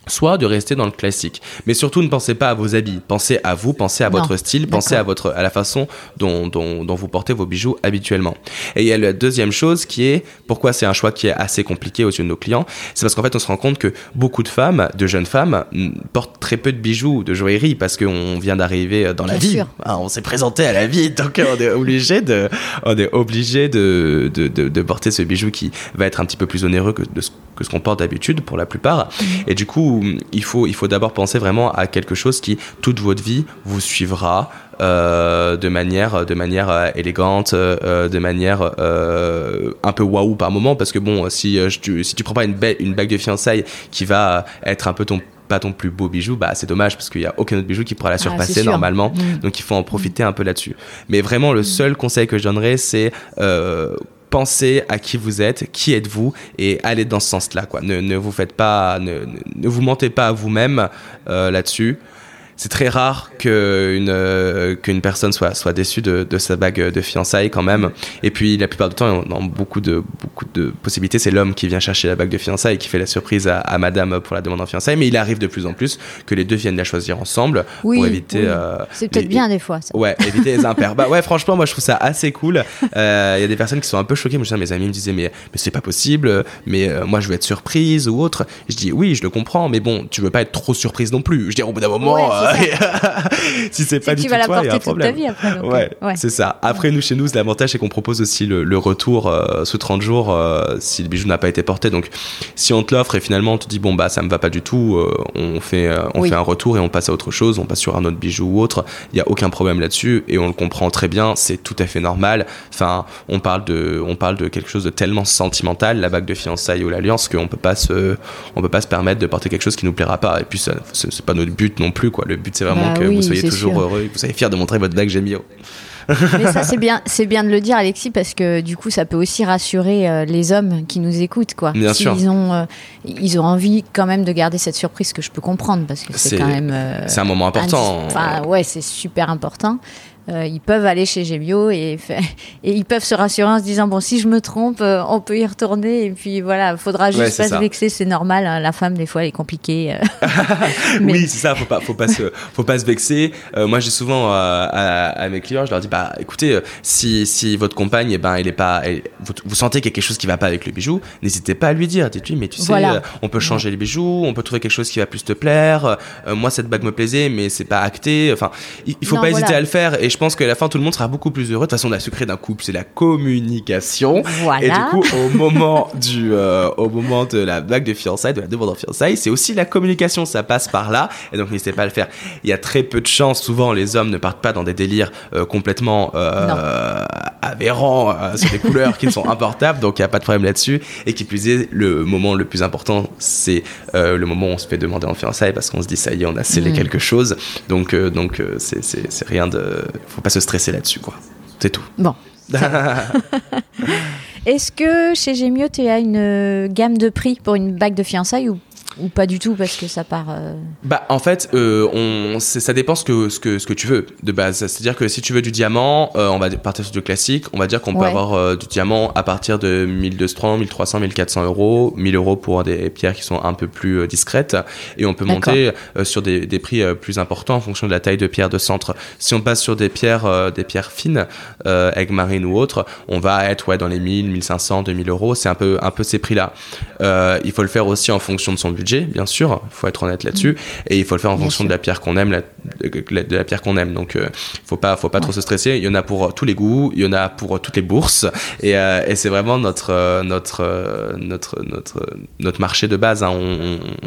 soit de rester dans le classique. Mais surtout, ne pensez pas à vos habits. Pensez à vous, pensez à votre style, pensez à, votre, à la façon dont, dont, vous portez vos bijoux habituellement. Et il y a la deuxième chose qui est, pourquoi c'est un choix qui est assez compliqué aux yeux de nos clients, c'est parce qu'en fait, on se rend compte que beaucoup de femmes, de jeunes femmes, portent très peu de bijoux, de joaillerie, parce qu'on vient d'arriver dans la vie. Ah, on s'est présenté à la vie, donc on est obligé de, on est obligé de, de, de, porter ce bijou qui va être un petit peu plus onéreux que, de, que ce qu'on porte d'habitude pour la plupart. Et du coup, il faut, il faut d'abord penser vraiment à quelque chose qui, toute votre vie, vous suivra euh, de manière, de manière euh, élégante, euh, de manière un peu waouh par moment. Parce que bon, si, tu, si tu prends pas une, une bague de fiançailles qui va être un peu ton pas ton plus beau bijou, bah c'est dommage parce qu'il n'y a aucun autre bijou qui pourra la ah, surpasser normalement. Mm. Donc il faut en profiter un peu là-dessus. Mais vraiment, le seul conseil que je donnerais, c'est pensez à qui vous êtes, qui êtes-vous et allez dans ce sens-là. Quoi. Ne, ne vous faites pas, ne, vous mentez pas à vous-même euh, là-dessus c'est très rare qu'une euh, qu'une personne soit soit déçue de, de, sa bague de fiançailles quand même. Et puis la plupart du temps, dans beaucoup de beaucoup de possibilités, c'est l'homme qui vient chercher la bague de fiançailles et qui fait la surprise à, à, Madame pour la demande en fiançailles. Mais il arrive de plus en plus que les deux viennent la choisir ensemble pour éviter. Euh,
c'est peut-être bien des fois. Ça.
Ouais, éviter les impairs. bah ouais, franchement, moi je trouve ça assez cool. Euh, il y a des personnes qui sont un peu choquées. Moi, mes amis me disaient mais mais c'est pas possible. Mais moi je veux être surprise ou autre. Je dis oui, je le comprends. Mais bon, tu veux pas être trop surprise non plus. Je dis au bout d'un moment si c'est pas du
tu
tout toi, il y a un
toute ta
problème.
vie après. donc,
Ouais,
euh, ouais.
c'est ça. Après, nous, chez nous, l'avantage, c'est qu'on propose aussi le, le retour euh, sous 30 jours euh, si le bijou n'a pas été porté. Donc, si on te l'offre et finalement on te dit, bon, bah, ça me va pas du tout, euh, on, fait, on
Oui.
fait un retour et on passe à autre chose, on passe sur un autre bijou ou autre. Il y a aucun problème là-dessus et on le comprend très bien, c'est tout à fait normal. Enfin, on parle de, on parle de quelque chose de tellement sentimental, la bague de fiançailles ou l'alliance, qu'on peut pas se, on peut pas se permettre de porter quelque chose qui nous plaira pas. Et puis, c'est c'est pas notre but non plus, quoi. Le but, c'est vraiment
Bah
que
oui,
vous soyez toujours
sûr.
heureux, et que vous soyez fiers de montrer votre bague Gemio.
Mais ça, c'est bien, c'est bien de le dire, Alexis, parce que du coup, ça peut aussi rassurer euh, les hommes qui nous écoutent, quoi.
Bien sûr.
S'ils ont, euh, ils ont envie quand même de garder cette surprise que je peux comprendre, parce que c'est quand même. euh,
C'est un moment important.
Enfin, ouais, c'est super important. Euh, ils peuvent aller chez Gemio et, ils peuvent se rassurer en se disant bon si je me trompe euh, on peut y retourner et puis voilà faudra juste
Ouais,
pas se vexer c'est normal hein, la femme des fois elle est compliquée euh. Mais-
Oui, c'est ça, faut pas, faut pas se, faut pas se vexer. Moi, j'ai souvent à, à mes clients, je leur dis, bah, écoutez, si, si votre compagne, eh ben, elle est pas, elle- vous, vous sentez qu'il y a quelque chose qui va pas avec le bijou, n'hésitez pas à lui dire. Dites-lui, mais tu sais,
Voilà.
on peut changer les bijoux, on peut trouver quelque chose qui va plus te plaire. Moi, cette bague me plaisait, mais c'est pas acté. Enfin, il, il faut
Non,
pas
voilà.
hésiter à le faire. Et je pense qu'à la fin, tout le monde sera beaucoup plus heureux. De toute façon, la secret d'un couple, c'est la communication.
voilà
Et du coup, au moment du, euh, au moment de la bague de fiançailles, de la demande en fiançailles, c'est aussi la communication, ça passe par là. Et donc, n'hésitez pas à le faire. Il y a très peu de chances. Souvent, les hommes ne partent pas dans des délires euh, complètement euh, aberrants euh, sur des couleurs qui sont importables. Donc, il n'y a pas de problème là-dessus. Et qui plus est, le moment le plus important, c'est euh, le moment où on se fait demander en fiançailles parce qu'on se dit ça y est, on a scellé
Mhm.
quelque chose. Donc, euh, donc, c'est rien de, faut pas se stresser là-dessus, quoi. C'est tout.
bon est-ce que chez Gemio tu as une euh, gamme de prix pour une bague de fiançailles ou, ou pas du tout parce que ça part euh,
Bah en fait, euh, on, ça dépend ce que, ce, que, ce que tu veux de base. C'est-à-dire que si tu veux du diamant, euh, on va partir sur du classique. On va dire qu'on peut avoir du diamant à partir de 1200, 1300, 1400 euros, 1000 euros pour des pierres qui sont un peu plus discrètes. Et on peut monter sur des, des prix plus importants en fonction de la taille de pierre de centre. Si on passe sur des pierres, des pierres fines, euh, aigle marine ou autres, on va être ouais, dans les 1000, 1500, 2000 euros. C'est un peu, un peu ces prix-là. Euh, il faut le faire aussi en fonction de son budget, bien sûr. Il faut être honnête là-dessus. Et il faut le faire en
Mm. Bien
fonction
sûr.
de la pierre qu'on aime, la- de, la- de la pierre qu'on aime. Donc, euh, faut pas, faut pas trop se stresser. Il y en a pour euh, tous les goûts, il y en a pour euh, toutes les bourses. Et, euh, et c'est vraiment notre, notre, notre, notre, notre marché de base. hein.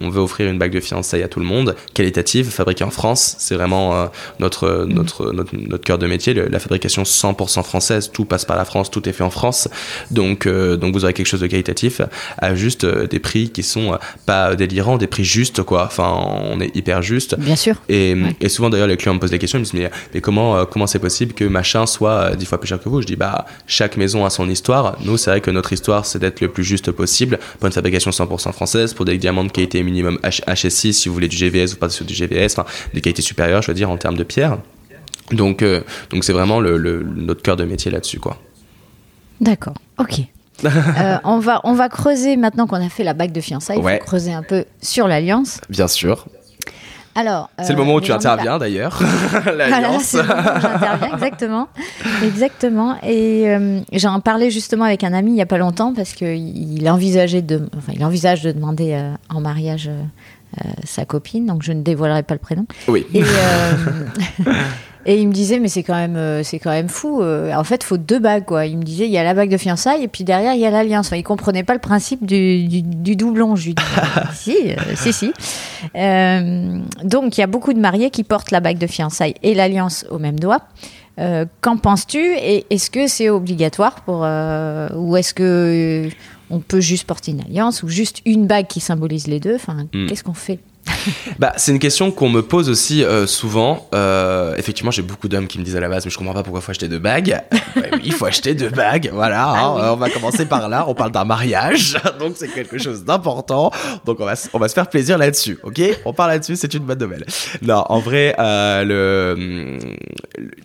On, veut offrir une bague de fiançailles à tout le monde, qualitative, fabriquée en France. C'est vraiment euh, notre, notre, notre, notre cœur de métier. Le- la fabrication 100% française. Tout passe par la France, tout est fait en France. Donc, donc vous aurez quelque chose de qualitatif à juste des prix qui sont pas des prix justes, quoi. Enfin, on est hyper juste.
bien sûr
Et,
Ouais.
et souvent d'ailleurs les clients me posent des questions, ils me disent mais, mais comment euh, comment c'est possible que machin soit euh, dix fois plus cher que vous? Je dis bah chaque maison a son histoire. Nous c'est vrai que notre histoire c'est d'être le plus juste possible pour une fabrication 100% française, pour des diamants de qualité minimum H- HSI si vous voulez du GVS, vous partez sur du GVS, enfin des qualités supérieures je veux dire en termes de pierre. Donc euh, donc c'est vraiment le, le- notre cœur de métier là-dessus quoi.
D'accord, ok. Euh, on, va, on va creuser maintenant qu'on a fait la bague de fiançailles. Il
Ouais.
faut creuser un peu sur l'alliance.
Bien sûr.
Alors,
C'est le
euh,
moment où
mais
tu interviens d'ailleurs. L'alliance.
j'interviens, exactement. Exactement. Et euh, j'en parlais justement avec un ami il n'y a pas longtemps parce qu'il envisageait de, enfin, il envisage de demander euh, en mariage euh, euh, sa copine, donc je ne dévoilerai pas le prénom.
Oui.
Et, euh, et il me disait, mais c'est quand même, euh, c'est quand même fou. euh, en fait, il faut deux bagues, quoi. Il me disait, il y a la bague de fiançailles et puis derrière, il y a l'alliance. Enfin, il comprenait pas le principe du, du, du doublon. Je lui dis, si, euh, si, si. Euh, donc, il y a beaucoup de mariés qui portent la bague de fiançailles et l'alliance au même doigt. Euh, Qu'en penses-tu? Et est-ce que c'est obligatoire pour, euh, ou est-ce que on peut juste porter une alliance ou juste une bague qui symbolise les deux? Enfin,
Hmm.
qu'est-ce qu'on fait?
Bah, c'est une question qu'on me pose aussi euh, souvent. Euh, effectivement, j'ai beaucoup d'hommes qui me disent à la base, mais je comprends pas pourquoi il faut acheter deux bagues. Ouais, oui, il faut acheter deux bagues. Voilà, hein,
Ah oui.
euh, on va commencer par là. On parle d'un mariage, donc c'est quelque chose d'important. Donc on va, on va se faire plaisir là-dessus, ok? On parle là-dessus, c'est une bonne nouvelle. Non, en vrai, euh, le,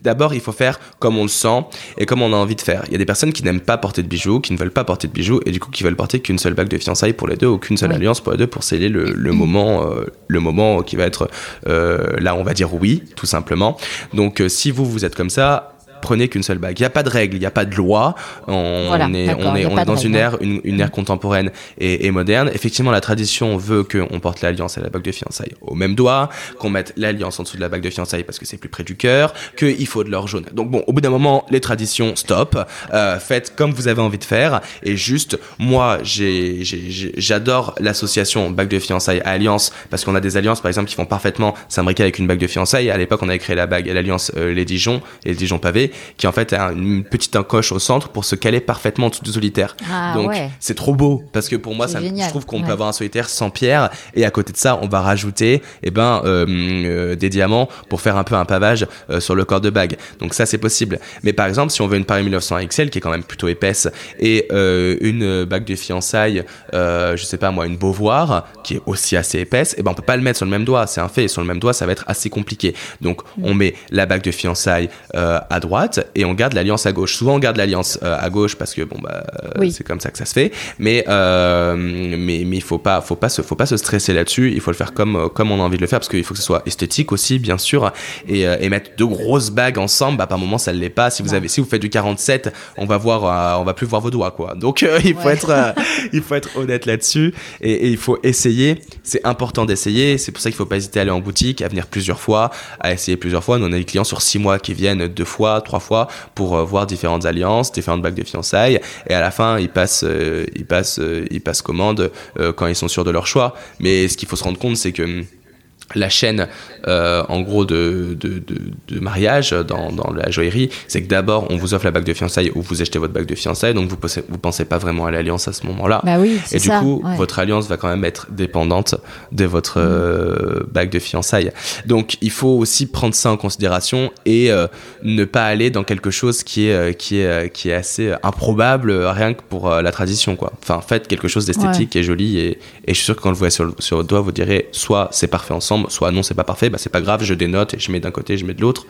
d'abord, il faut faire comme on le sent et comme on a envie de faire. Il y a des personnes qui n'aiment pas porter de bijoux, qui ne veulent pas porter de bijoux et du coup qui veulent porter qu'une seule bague de fiançailles pour les deux ou qu'une seule
Oui.
alliance pour les deux pour sceller le, le moment, euh, le moment qui va être euh, là, on va dire oui, tout simplement. Donc, euh, si vous vous êtes comme ça, prenez qu'une seule bague. Il n'y a pas de règle, il n'y a pas de loi. On, est, on est, on est dans une ère, une, une ère contemporaine et, et, moderne. Effectivement, la tradition veut qu'on porte l'alliance à la bague de fiançailles au même doigt, qu'on mette l'alliance en dessous de la bague de fiançailles parce que c'est plus près du cœur, qu'il faut de l'or jaune. Donc bon, au bout d'un moment, les traditions stop. Euh, faites comme vous avez envie de faire. Et juste, moi, j'adore l'association bague de fiançailles alliance parce qu'on a des alliances, par exemple, qui font parfaitement s'imbriquer avec une bague de fiançailles. À l'époque, on avait créé la bague, l'alliance euh, les Dijon et les Dijon pavés, qui en fait a une petite encoche au centre pour se caler parfaitement en dessous du solitaire.
Ah,
Donc c'est trop beau parce que pour moi, ça, je trouve qu'on peut avoir un solitaire sans pierre et à côté de ça, on va rajouter eh ben euh, euh, des diamants pour faire un peu un pavage sur le corps de bague. Donc ça, c'est possible. Mais par exemple, si on veut une Paris 1900 XL qui est quand même plutôt épaisse et une bague de fiançailles, je sais pas moi, une Beauvoir qui est aussi assez épaisse, eh ben on peut pas le mettre sur le même doigt. C'est un fait. Sur le même doigt, ça va être assez compliqué. Donc on met la bague de fiançailles euh, à droite et on garde l'alliance à gauche. Souvent on garde l'alliance euh, à gauche parce que bon bah c'est comme ça que ça se fait. Mais euh, mais mais il faut pas faut pas se faut pas se stresser là-dessus. Il faut le faire comme comme on a envie de le faire parce qu'il faut que ce soit esthétique aussi bien sûr et, et mettre deux grosses bagues ensemble. Bah par moment ça ne l'est pas. Si vous avez si vous faites du 47, on va voir on va plus voir vos doigts quoi. Donc il faut être il faut être honnête là-dessus et, et, il faut essayer. C'est important d'essayer. C'est pour ça qu'il faut pas hésiter à aller en boutique, à venir plusieurs fois, à essayer plusieurs fois. Nous, on a des clients sur six mois qui viennent deux fois, trois fois pour euh, voir différentes alliances, différentes bagues de fiançailles. Et à la fin, ils passent, euh, ils passent, euh, ils passent commande quand ils sont sûrs de leur choix. Mais ce qu'il faut se rendre compte, c'est que hum, la chaîne euh, en gros de, de, de, mariage dans, dans, la joaillerie, c'est que d'abord on vous offre la bague de fiançailles ou vous achetez votre bague de fiançailles, donc vous pensez, vous pensez pas vraiment à l'alliance à ce moment-là.
Bah oui,
et du coup, votre alliance va quand même être dépendante de votre mm. euh, bague de fiançailles. Donc il faut aussi prendre ça en considération et euh, ne pas aller dans quelque chose qui est, qui est, qui est assez improbable rien que pour la tradition. Quoi. Enfin, faites quelque chose d'esthétique et joli et, et, je suis sûr que quand vous le voyez sur, sur votre doigt, vous direz soit c'est parfait ensemble, soit non, c'est pas parfait, bah c'est pas grave, je dénote et je mets d'un côté, je mets de l'autre.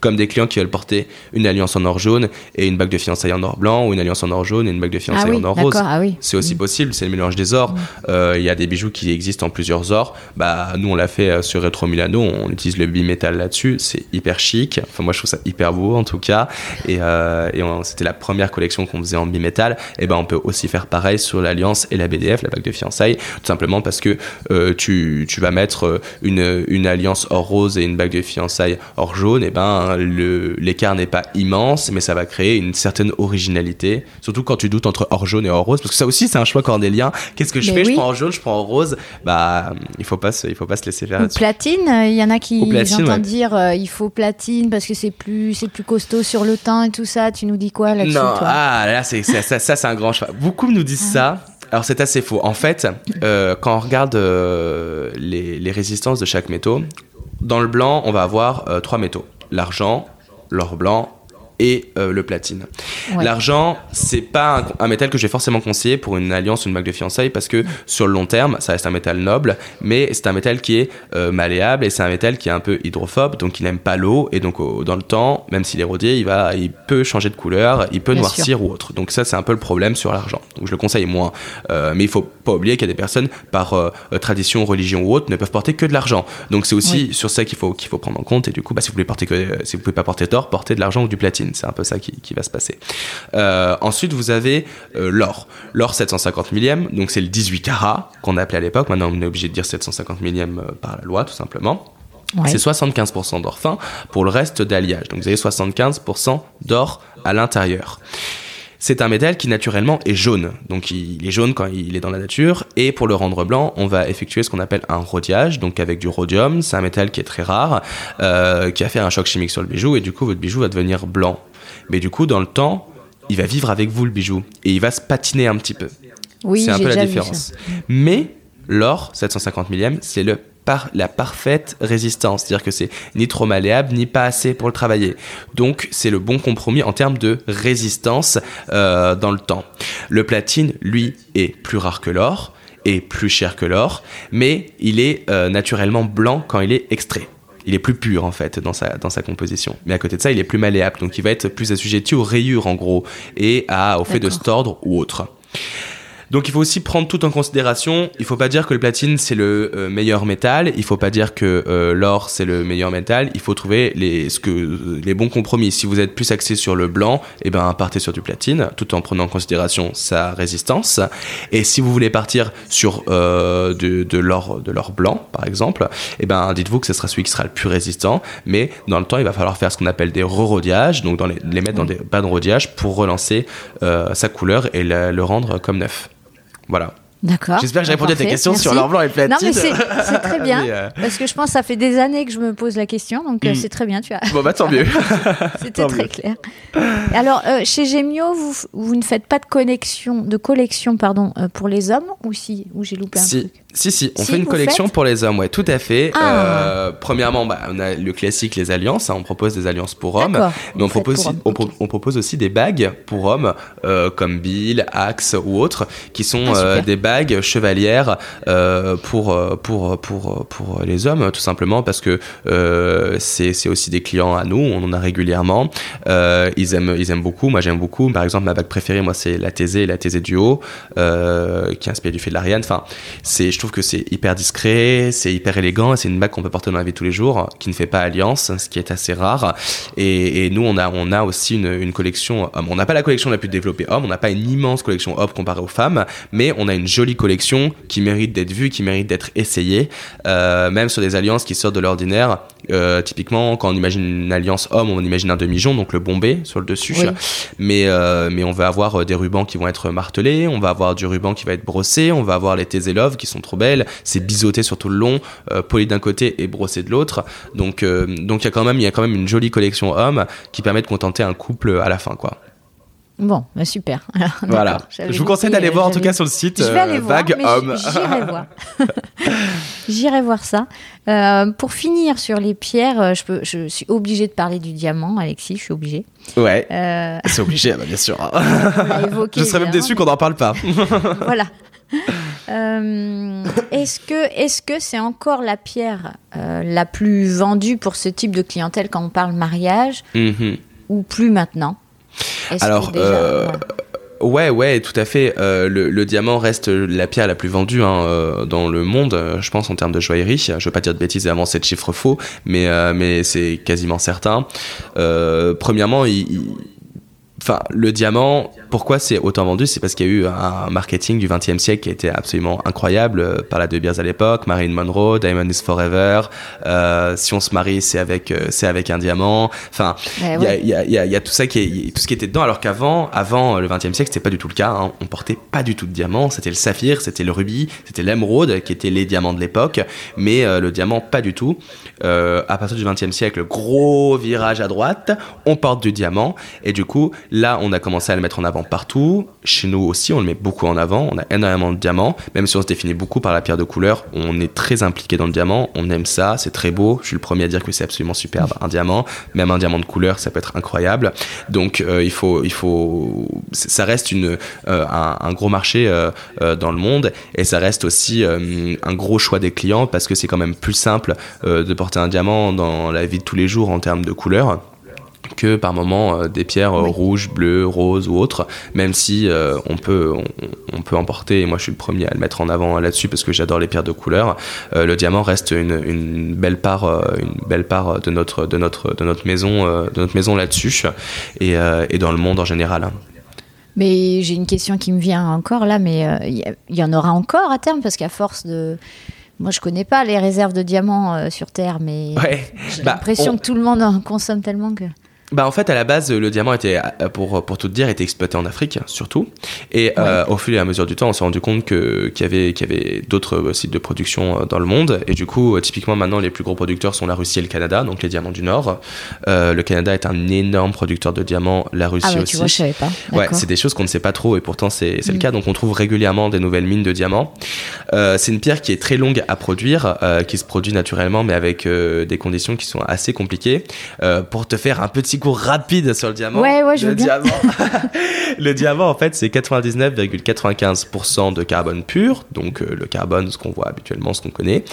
Comme des clients qui veulent porter une alliance en or jaune et une bague de fiançailles en or blanc, ou une alliance en or jaune et une bague de fiançailles
ah
en or rose.
Ah oui.
C'est aussi mm. possible, c'est le mélange des ors. Mm. Euh, il y a des bijoux qui existent en plusieurs ors. Bah, nous, on l'a fait euh, sur Retro Milano, on utilise le bimétal là-dessus, c'est hyper chic. Enfin, moi, je trouve ça hyper beau en tout cas. Et, euh, et c'était la première collection qu'on faisait en bimétal. Et ben, on peut aussi faire pareil sur l'alliance et la BDF, la bague de fiançailles, tout simplement parce que tu, tu vas mettre une, une alliance or rose et une bague de fiançailles or jaune, et eh ben l'écart n'est pas immense, mais ça va créer une certaine originalité. Surtout quand tu doutes entre or jaune et or rose, parce que ça aussi c'est un choix cornélien. Qu'est-ce que je fais? Je prends or jaune, je prends or rose? Bah il faut pas se, il faut pas se laisser faire.
Ou platine, il y en a qui j'entends dire euh, il faut platine parce que c'est plus c'est plus costaud sur le teint et tout ça. Tu nous dis quoi là-dessus
Non, ah là c'est ça, ça, c'est un grand choix. Beaucoup nous disent ah. ça. Alors c'est assez faux. En fait, euh, quand on regarde euh, les, résistances de chaque métaux, dans le blanc, on va avoir euh, trois métaux l'argent, l'or blanc et euh, le platine. L'argent, c'est pas un, métal que j'ai forcément conseillé pour une alliance, une bague de fiançailles, parce que sur le long terme, ça reste un métal noble, mais c'est un métal qui est euh, malléable et c'est un métal qui est un peu hydrophobe, donc il n'aime pas l'eau et donc dans le temps, même s'il est rodié, il va, il peut changer de couleur, il peut noircir ou autre. Donc ça, c'est un peu le problème sur l'argent. Donc je le conseille moins, euh, mais il faut pas oublier qu'il y a des personnes par tradition, religion ou autre ne peuvent porter que de l'argent. Donc c'est aussi sur ça qu'il faut qu'il faut prendre en compte et du coup, bah, si vous voulez porter que, si vous pouvez pas porter d'or, portez de l'argent ou du platine. C'est un peu ça qui, va se passer. Euh, ensuite, vous avez euh, l'or. L'or 750 millième, donc c'est le 18 carats qu'on appelait à l'époque. Maintenant, on est obligé de dire 750 millième euh, par la loi, tout simplement. C'est 75% d'or fin pour le reste d'alliage. Donc vous avez 75% d'or à l'intérieur. C'est un métal qui naturellement est jaune. Donc il est jaune quand il est dans la nature. Et pour le rendre blanc, on va effectuer ce qu'on appelle un rhodiage, donc avec du rhodium. C'est un métal qui est très rare, euh, qui a fait un choc chimique sur le bijou. Et du coup, votre bijou va devenir blanc. Mais du coup, dans le temps, il va vivre avec vous le bijou. Et il va se patiner un petit peu.
Oui,
c'est un peu la différence. Mais l'or, 750 millième, c'est le la parfaite résistance. C'est-à-dire que c'est ni trop malléable, ni pas assez pour le travailler. Donc c'est le bon compromis en termes de résistance euh, dans le temps. Le platine, lui, est plus rare que l'or et plus cher que l'or, mais il est euh, naturellement blanc quand il est extrait il est plus pur en fait dans sa, dans sa composition. Mais à côté de ça, il est plus malléable, donc il va être plus assujetti aux rayures en gros et à, au fait de se tordre ou autre. Donc il faut aussi prendre tout en considération. Il faut pas dire que le platine c'est le euh, meilleur métal. Il faut pas dire que euh, l'or c'est le meilleur métal. Il faut trouver les, ce que, les bons compromis. Si vous êtes plus axé sur le blanc, et eh ben partez sur du platine, tout en prenant en considération sa résistance. Et si vous voulez partir sur euh, de, de l'or de l'or blanc par exemple, et eh ben dites-vous que ce sera celui qui sera le plus résistant. Mais dans le temps, il va falloir faire ce qu'on appelle des re-rodiages, donc dans les, les mettre dans des bas de rodiage pour relancer sa couleur et le rendre comme neuf. Voilà.
D'accord.
J'espère que j'ai répondu à tes questions sur l'or blanc et platine.
Non, mais c'est très bien. Euh, parce que je pense que ça fait des années que je me pose la question, donc euh, mm. c'est très bien. Tu as.
Bon, bah tant mieux.
C'était très clair. Alors, euh, chez Gemio, vous, vous ne faites pas de collection, de collection pardon, pour les hommes ou si Ou j'ai loupé un truc
si, si, on fait une collection pour les hommes, ouais, tout à fait. Ah. Euh, premièrement, bah, on a le classique, les alliances, hein, on propose des alliances pour hommes, mais on propose, aussi, on, propose aussi des bagues pour hommes, euh, comme Bill, Axe ou autres, qui sont ah, euh, des bagues chevalières pour, pour, pour, pour les hommes, tout simplement, parce que c'est aussi des clients à nous, on en a régulièrement. ils, aiment, ils aiment beaucoup, moi j'aime beaucoup. Par exemple, ma bague préférée, moi, c'est la Thésée, la Thésée du haut, qui est inspirée du fait de l'Ariane. Enfin, c'est je trouve que c'est hyper discret, c'est hyper élégant, c'est une bague qu'on peut porter dans la vie tous les jours, qui ne fait pas alliance, ce qui est assez rare. Et, nous, on a, aussi une, collection homme. On n'a pas la collection la plus développée homme, on n'a pas une immense collection homme comparée aux femmes, mais on a une jolie collection qui mérite d'être vue, qui mérite d'être essayée, euh, même sur des alliances qui sortent de l'ordinaire. Euh, typiquement, quand on imagine une alliance homme, on imagine un demi-jonc, donc le bombé sur le dessus. Mais, euh, mais on va avoir des rubans qui vont être martelés, on va avoir du ruban qui va être brossé, on va avoir les Love qui sont trop belles, c'est biseauté sur tout le long, euh, poli d'un côté et brossé de l'autre. Donc euh, donc il y a quand même il y a quand même une jolie collection homme qui permet de contenter un couple à la fin quoi.
Bon, bah super.
voilà. Je vous conseille d'aller voir en tout cas sur le site
je vais aller voir, J'irai voir. j'irai voir ça. Euh, pour finir sur les pierres, je, peux, je suis obligée de parler du diamant, Alexis, je suis obligée.
Ouais. C'est obligé, bah, bien sûr. je serais même déçu qu'on n'en parle pas.
voilà. Euh, est-ce que est-ce que c'est encore la pierre euh, la plus vendue pour ce type de clientèle quand on parle mariage mhm. ou plus maintenant?
Alors. Euh, ouais, ouais, tout à fait. le, diamant reste la pierre la plus vendue hein, dans le monde, je pense, en termes de joaillerie. Je veux pas dire de bêtises et avancer de chiffres faux, mais, mais c'est quasiment certain. premièrement, il Enfin, le diamant, pourquoi c'est autant vendu? C'est parce qu'il y a eu un marketing du XXe siècle qui a été absolument incroyable. Euh, par la De Beers à l'époque, Marilyn Monroe, Diamond is Forever. Euh, si on se marie, c'est avec, euh, c'est avec un diamant. Enfin, il y, a, y, a, y, a, y, a, tout ça qui est, tout ce qui était dedans. Alors qu'avant, avant le XXe siècle, c'était pas du tout le cas. Hein. On portait pas du tout de diamant. C'était le saphir, c'était le rubis, c'était l'émeraude qui étaient les diamants de l'époque. Mais le diamant, pas du tout. à partir du XXe siècle, gros virage à droite, on porte du diamant et du coup Là, on a commencé à le mettre en avant partout. Chez nous aussi, on le met beaucoup en avant. On a énormément de diamants. Même si on se définit beaucoup par la pierre de couleur, on est très impliqué dans le diamant. On aime ça, c'est très beau. Je suis le premier à dire que c'est absolument superbe, un diamant. Même un diamant de couleur, ça peut être incroyable. Donc, euh, il faut, ça reste euh, un, gros marché euh, dans le monde et ça reste aussi un gros choix des clients parce que c'est quand même plus simple de porter un diamant dans la vie de tous les jours en termes de couleur que par moment euh, des pierres euh, rouges, bleues, roses ou autres, même si euh, on peut on, peut emporter, et moi je suis le premier à le mettre en avant là-dessus parce que j'adore les pierres de couleur, le diamant reste une, une, belle part une belle part de notre de notre de notre maison de notre maison là-dessus et, et, dans le monde en général. Hein.
Mais j'ai une question qui me vient encore là, mais il y, en aura encore à terme parce qu'à force de moi, je connais pas les réserves de diamants sur Terre, mais j'ai bah, l'impression que tout le monde en consomme tellement que.
Bah en fait à la base le diamant était euh, pour pour tout dire était exploité en Afrique surtout. Et euh, au fil et à mesure du temps on s'est rendu compte que qu'il y avait qu'il y avait d'autres euh, sites de production dans le monde. Et du coup typiquement maintenant les plus gros producteurs sont la Russie et le Canada donc les diamants du Nord. Le Canada est un énorme producteur de diamants. La Russie ah
ouais,
aussi.
tu vois, je savais pas.
ouais c'est des choses qu'on ne sait pas trop et pourtant c'est c'est le mm. cas. Donc on trouve régulièrement des nouvelles mines de diamants. C'est une pierre qui est très longue à produire qui se produit naturellement mais avec des conditions qui sont assez compliquées. Pour te faire un petit cours rapide sur le diamant.
Ouais, ouais, je le veux
diamant, le diamant, en fait, c'est 99,95% de carbone pur, donc euh, le carbone, ce qu'on voit habituellement, ce qu'on connaît,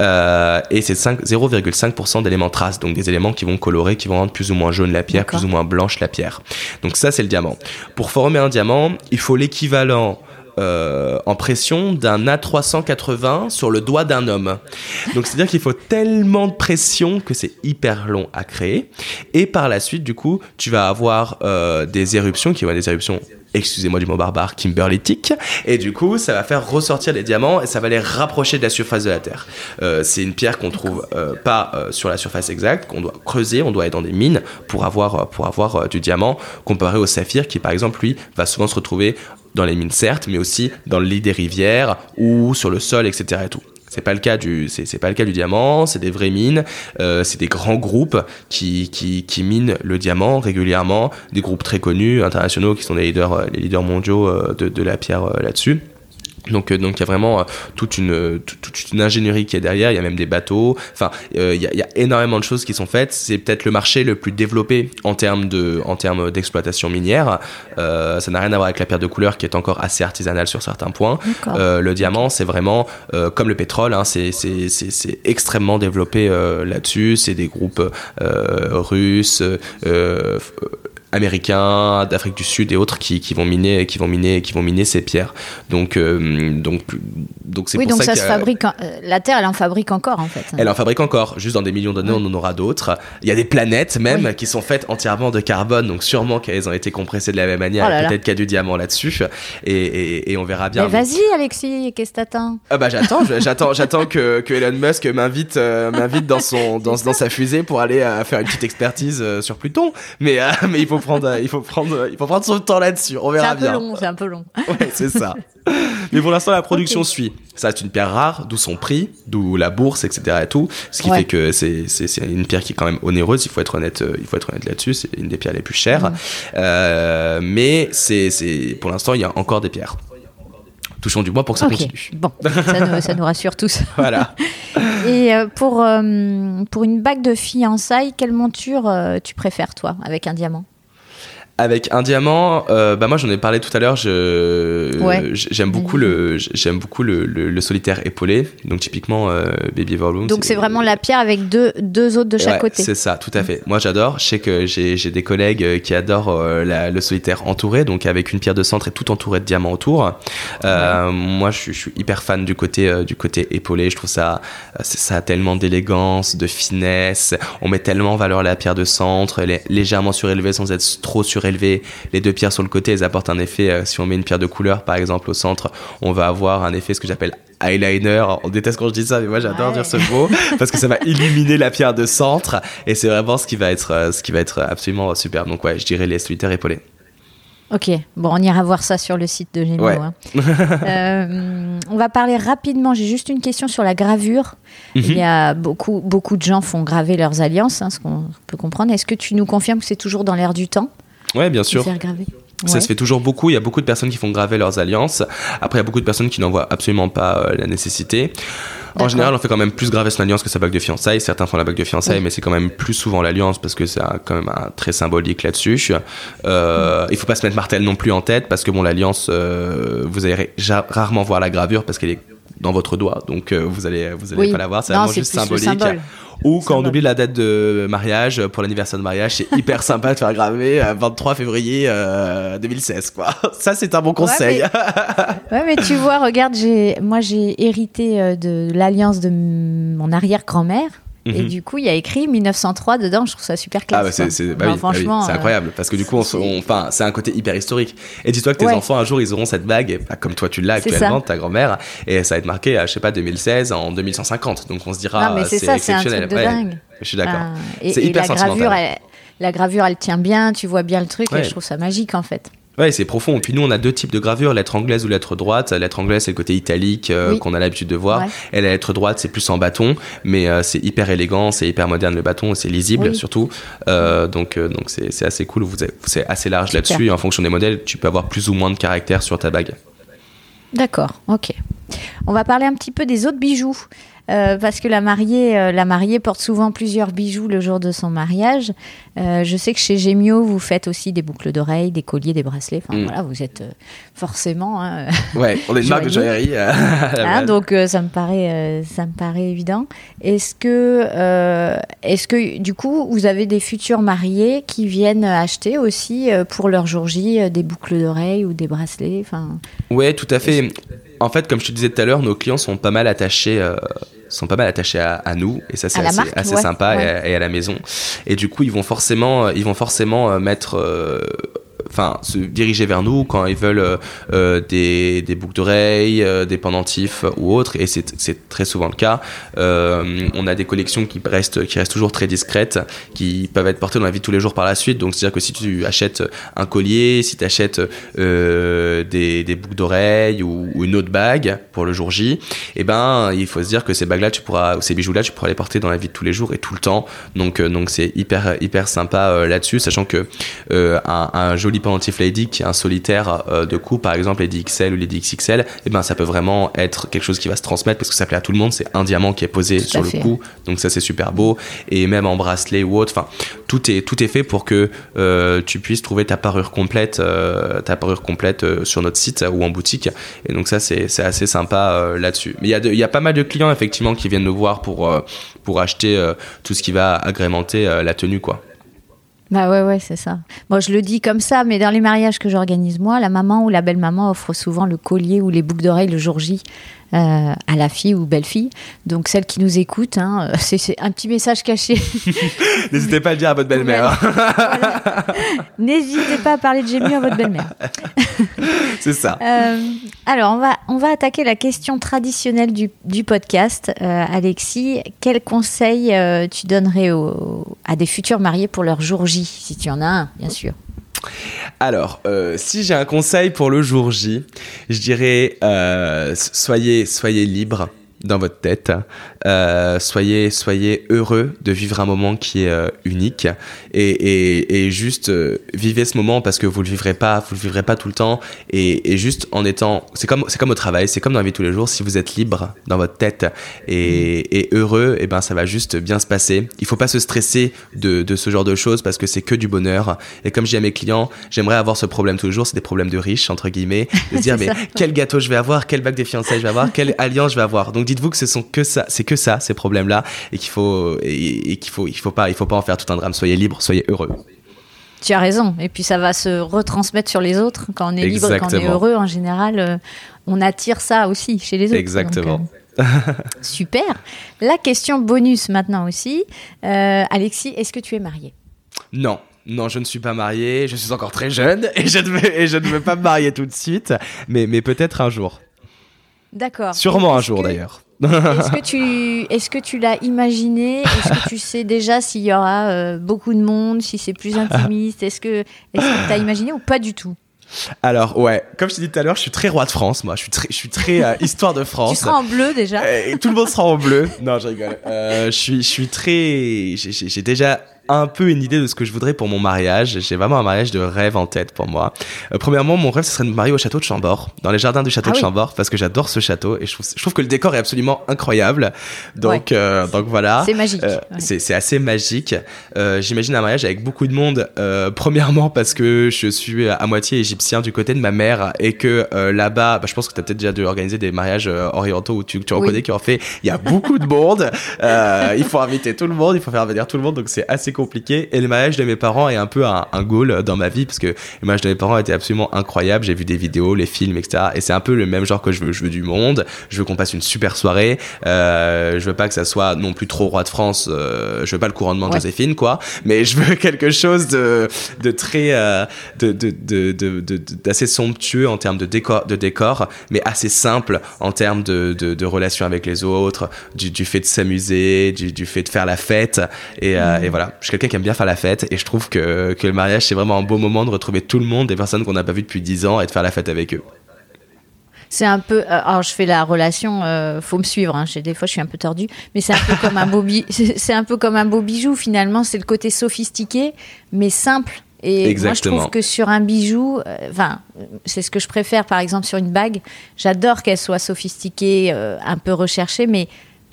euh, et c'est 0,5% d'éléments traces, donc des éléments qui vont colorer, qui vont rendre plus ou moins jaune la pierre, plus ou moins blanche la pierre. Donc ça, c'est le diamant. Pour former un diamant, il faut l'équivalent euh, en pression d'un A380 sur le doigt d'un homme. Donc c'est-à-dire qu'il faut tellement de pression que c'est hyper long à créer. Et par la suite, du coup, tu vas avoir euh, des éruptions qui vont être des éruptions excusez-moi du mot barbare, kimberlitique, et du coup, ça va faire ressortir les diamants et ça va les rapprocher de la surface de la Terre. Euh, c'est une pierre qu'on trouve euh, pas sur la surface exacte, qu'on doit creuser, on doit aller dans des mines pour avoir, pour avoir du diamant, comparé au saphir qui, par exemple, lui, va souvent se retrouver dans les mines, certes, mais aussi dans le lit des rivières ou sur le sol, etc. Et tout. C'est pas le cas du, c'est, pas le cas du diamant. C'est des vraies mines. Euh, c'est des grands groupes qui, qui, qui, minent le diamant régulièrement. Des groupes très connus, internationaux, qui sont les leaders, les leaders mondiaux euh, de, de la pierre euh, là-dessus. Donc, euh, donc il y a vraiment euh, toute une, toute une ingénierie qui est derrière. Il y a même des bateaux. Enfin, euh, il, y a, il y a énormément de choses qui sont faites. C'est peut-être le marché le plus développé en termes de, en termes d'exploitation minière. Euh, ça n'a rien à voir avec la pierre de couleur qui est encore assez artisanale sur certains points. Euh, le diamant, c'est vraiment comme le pétrole. Hein, c'est, c'est extrêmement développé là-dessus. C'est des groupes russes américains, d'Afrique du Sud et autres qui, qui, vont miner, qui vont miner, qui vont miner ces pierres. Donc, euh, donc, donc c'est
oui,
pour
donc ça,
ça,
se fabrique. En, euh, la Terre, elle en fabrique encore en fait.
Elle en fabrique encore. Juste dans des millions d'années, on en aura d'autres. Il y a des planètes même oui. qui sont faites entièrement de carbone, donc sûrement qu'elles ont été compressées de la même manière. Oh Peut-être qu'il y a du diamant là-dessus, et, et, et, on verra bien.
Mais vas-y, Alexis, qu'est-ce que t'attends?
Ah bah j'attends, j'attends, j'attends que, que Elon Musk m'invite, euh, m'invite dans son, dans, dans sa fusée pour aller euh, faire une petite expertise sur Pluton. Mais, mais il faut prendre, il faut prendre il faut prendre son temps là-dessus. On verra bien.
C'est un peu long, c'est un peu long.
ouais, c'est ça. Mais pour l'instant, la production okay. suit. Ça, c'est une pierre rare, d'où son prix, d'où la bourse, etc. Et tout. Ce qui ouais. fait que c'est, c'est, c'est une pierre qui est quand même onéreuse. Il faut être honnête, il faut être honnête là-dessus. C'est une des pierres les plus chères. Mmh. Euh, mais c'est, c'est, pour l'instant, il y a encore des pierres. Touchons du bois pour que ça
okay.
continue.
Bon, ça nous, ça nous rassure tous.
voilà.
Et euh, pour, euh, pour une bague de fiançailles, quelle monture euh, tu préfères, toi, avec un diamant?
Avec un diamant, euh, bah moi j'en ai parlé tout à l'heure. Je
ouais.
j'aime beaucoup le j'aime beaucoup le, le, le, solitaire épaulé. Donc typiquement euh, Baby Volume.
Donc c'est vraiment la pierre avec deux deux autres de chaque
ouais,
côté.
C'est ça, tout à fait. Moi j'adore. Je sais que j'ai j'ai des collègues qui adorent euh, la, le solitaire entouré, donc avec une pierre de centre et tout entouré de diamants autour. Euh, ouais. Moi je, je, suis hyper fan du côté du côté épaulé. Je trouve ça ça a tellement d'élégance, de finesse. On met tellement en valeur la pierre de centre. Elle est légèrement surélevée sans être trop surélevée élevé. Les deux pierres sur le côté, elles apportent un effet. Euh, si on met une pierre de couleur, par exemple, au centre, on va avoir un effet, ce que j'appelle eyeliner. On déteste quand je dis ça, mais moi j'adore ouais. dire ce mot parce que ça va illuminer la pierre de centre et c'est vraiment ce qui va être, euh, ce qui va être absolument super. Donc ouais, je dirais les solitaires épaulés.
Ok, bon, on ira voir ça sur le site de.
Ouais.
Hein. euh, on va parler rapidement. J'ai juste une question sur la gravure. Mm -hmm. Il y a beaucoup, beaucoup de gens font graver leurs alliances, hein, ce qu'on peut comprendre. Est-ce que tu nous confirmes que c'est toujours dans l'air du temps?
Ouais, bien sûr. Ça
ouais.
se fait toujours beaucoup. Il y a beaucoup de personnes qui font graver leurs alliances. Après, il y a beaucoup de personnes qui n'en voient absolument pas euh, la nécessité. En général, on fait quand même plus graver son alliance que sa bague de fiançailles. Certains font la bague de fiançailles, mais c'est quand même plus souvent l'alliance parce que c'est quand même un très symbolique là-dessus. Euh, mm. Il faut pas se mettre Martel non plus en tête parce que bon, l'alliance, euh, vous allez rarement voir la gravure parce qu'elle est dans votre doigt, donc euh, vous allez vous allez
oui.
pas la voir. C'est vraiment juste symbolique. Ou quand on oublie la date de mariage, pour l'anniversaire de mariage, c'est hyper sympa de faire graver euh, 23 février euh, 2016, quoi. Ça, c'est un bon conseil.
Ouais mais, ouais, mais tu vois, regarde, j'ai, moi, j'ai hérité euh, de l'alliance de mon arrière-grand-mère. Mm -hmm. Et du coup, il y a écrit 1903 dedans. Je trouve ça super classe.
Ah bah c'est, bah oui, bah oui, c'est incroyable parce que du coup, enfin, c'est un côté hyper historique. Et dis-toi que tes ouais. enfants un jour, ils auront cette bague, comme toi tu l'as actuellement, ta grand-mère, et ça va être marqué, je sais pas, 2016 en 2150. Donc on se dira,
c'est,
exceptionnel.
C'est un dingue.
Je suis d'accord.
C'est hyper la gravure, elle, la gravure, elle tient bien. Tu vois bien le truc. Et je trouve ça magique en fait.
Ouais, c'est profond. Et puis nous, on a deux types de gravures, lettre anglaise ou lettre droite. La lettre anglaise, c'est le côté italique euh, oui. qu'on a l'habitude de voir. Ouais. Et la lettre droite, c'est plus en bâton, mais euh, c'est hyper élégant, c'est hyper moderne le bâton, c'est lisible oui. surtout. Euh, donc, donc c'est, c'est assez cool. C'est assez large là-dessus. Et en fonction des modèles, tu peux avoir plus ou moins de caractère sur ta bague.
D'accord, ok. On va parler un petit peu des autres bijoux. Euh, parce que la mariée, euh, la mariée porte souvent plusieurs bijoux le jour de son mariage. Euh, je sais que chez Gemio, vous faites aussi des boucles d'oreilles, des colliers, des bracelets. Enfin
Mm.
voilà, vous êtes forcément. hein,
Ouais, on est une marque de joaillerie.
Hein, donc ça me paraît, ça me paraît évident. Est-ce que, est-ce que du coup vous avez des futurs mariés qui viennent acheter aussi pour leur jour J des boucles d'oreilles ou des bracelets, enfin?
Ouais, tout à fait. En fait, comme je te disais tout à l'heure, nos clients sont pas mal attachés, euh, sont pas mal attachés à, à nous, et ça c'est assez,
marque,
assez
ouais,
sympa
ouais.
Et, à, et à la maison. Et du coup, ils vont forcément, ils vont forcément euh, mettre. Enfin, se diriger vers nous quand ils veulent euh, euh, des, des boucles d'oreilles, euh, des pendentifs ou autres, et c'est très souvent le cas. On a des collections qui restent, qui restent toujours très discrètes, qui peuvent être portées dans la vie de tous les jours par la suite. Donc, c'est-à-dire que si tu achètes un collier, si tu achètes des, des boucles d'oreilles ou, une autre bague pour le jour J, eh ben, il faut se dire que ces bagues-là, tu pourras, ou ces bijoux-là, tu pourras les porter dans la vie de tous les jours et tout le temps. Donc, donc c'est hyper, hyper sympa là-dessus, sachant que un, un joli qui est un solitaire euh, de cou, par exemple, Lady XL ou Lady XXL, eh ben, ça peut vraiment être quelque chose qui va se transmettre parce que ça plaît à tout le monde. C'est un diamant qui est posé
Tout
sur le
fait.
cou, donc ça c'est super beau. Et même en bracelet ou autre, enfin, tout est, tout est fait pour que euh, tu puisses trouver ta parure complète, euh, ta parure complète sur notre site ou en boutique. Et donc ça c'est assez sympa là-dessus. Mais il y, y a pas mal de clients effectivement qui viennent nous voir pour, pour acheter tout ce qui va agrémenter la tenue quoi.
Bah ouais, ouais, c'est ça. Moi, je le dis comme ça, mais dans les mariages que j'organise moi, la maman ou la belle-maman offre souvent le collier ou les boucles d'oreilles le jour J euh, à la fille ou belle-fille. Donc, celle qui nous écoute, hein, euh, c'est un petit message caché.
N'hésitez pas à le dire à votre belle-mère.
Voilà. N'hésitez pas à parler de Gému à votre belle-mère.
c'est ça.
Euh, alors, on va, on va attaquer la question traditionnelle du, du podcast. Euh, Alexis, quel conseil tu donnerais aux- à des futurs mariés pour leur jour J, si tu en as un, bien sûr?
Alors, euh, si j'ai un conseil pour le jour J, je dirais euh, soyez, soyez libre dans votre tête. Euh, soyez, soyez heureux de vivre un moment qui est euh, unique et, et, et juste euh, vivez ce moment parce que vous le vivrez pas, vous le vivrez pas tout le temps et, et juste en étant, c'est comme, c'est comme au travail, c'est comme dans la vie de tous les jours. Si vous êtes libre dans votre tête et, et heureux, et ben ça va juste bien se passer. Il faut pas se stresser de, de ce genre de choses parce que c'est que du bonheur. Et comme je dis à mes clients, j'aimerais avoir ce problème tous les jours, c'est des problèmes de riches entre guillemets, de se dire mais
ça.
quel gâteau je vais avoir, quelle bague de fiançailles je vais avoir, quelle alliance je vais avoir? Donc dites-vous que ce sont que ça, c'est que ça ces problèmes-là et qu'il faut et, et qu'il faut il faut pas il faut pas en faire tout un drame. Soyez libre, soyez heureux.
Tu as raison. Et puis ça va se retransmettre sur les autres. Quand on est libre, quand on est heureux, en général, euh, on attire ça aussi chez les autres.
Exactement.
Donc, euh, super. La question bonus maintenant aussi. Euh, Alexis, est-ce que tu es marié?
Non. Non, je ne suis pas marié, je suis encore très jeune et je ne vais, et je ne veux pas me marier tout de suite, mais, mais peut-être un jour.
D'accord.
Sûrement un jour
que-
d'ailleurs.
Est-ce que tu, est-ce que tu l'as imaginé? Est-ce que tu sais déjà s'il y aura euh, beaucoup de monde, si c'est plus intimiste? Est-ce que, est-ce que tu as imaginé ou pas du tout?
Alors ouais, comme je t'ai dit tout à l'heure, je suis très roi de France, moi. Je suis très, je suis très euh, histoire de France.
Tu seras en bleu déjà
Et tout le monde sera en bleu. Non, je rigole. Euh, je suis, je suis très. j'ai déjà un peu une idée de ce que je voudrais pour mon mariage. J'ai vraiment un mariage de rêve en tête pour moi. Euh, premièrement, mon rêve, ce serait de me marier au château de Chambord, dans les jardins du château
Ah
de
oui.
Chambord, parce que j'adore ce château et je trouve, je trouve que le décor est absolument incroyable. Donc, euh, donc voilà.
C'est magique.
Euh,
Ouais.
c'est, assez magique. Euh, j'imagine un mariage avec beaucoup de monde. Premièrement parce que je suis à moitié égyptien du côté de ma mère et que là-bas, bah, je pense que tu as peut-être déjà dû organiser des mariages orientaux où tu, tu
Oui.
reconnais qu'en fait il y a beaucoup de monde. Il faut inviter tout le monde, il faut faire venir tout le monde, donc c'est assez compliqué. Et le mariage de mes parents est un peu un, un goal dans ma vie parce que le mariage de mes parents était absolument incroyable. J'ai vu des vidéos, les films, etc. Et c'est un peu le même genre que je veux. Je veux du monde. Je veux qu'on passe une super soirée. Euh, je veux pas que ça soit non plus trop roi de France. Euh, je veux pas le couronnement de
Ouais.
Joséphine, quoi. Mais je veux quelque chose de, de très, euh, de, de, de, de- de- d'assez somptueux en termes de décor, de décor, mais assez simple en termes de, de, de relations avec les autres, du, du fait de s'amuser, du, du fait de faire la fête. Et, euh, et voilà, je suis quelqu'un qui aime bien faire la fête et je trouve que, que le mariage, c'est vraiment un beau moment de retrouver tout le monde, des personnes qu'on n'a pas vues depuis 10 ans et de faire la fête avec eux.
C'est un peu. euh, alors, je fais la relation. euh, faut me suivre. Hein, des fois, je suis un peu tordue, mais c'est un peu comme un beau. C'est un peu comme un beau bijou. Finalement, c'est le côté sophistiqué, mais simple. Et
Exactement.
moi, je trouve que sur un bijou, euh, c'est ce que je préfère, par exemple, sur une bague. J'adore qu'elle soit sophistiquée, euh, un peu recherchée, mais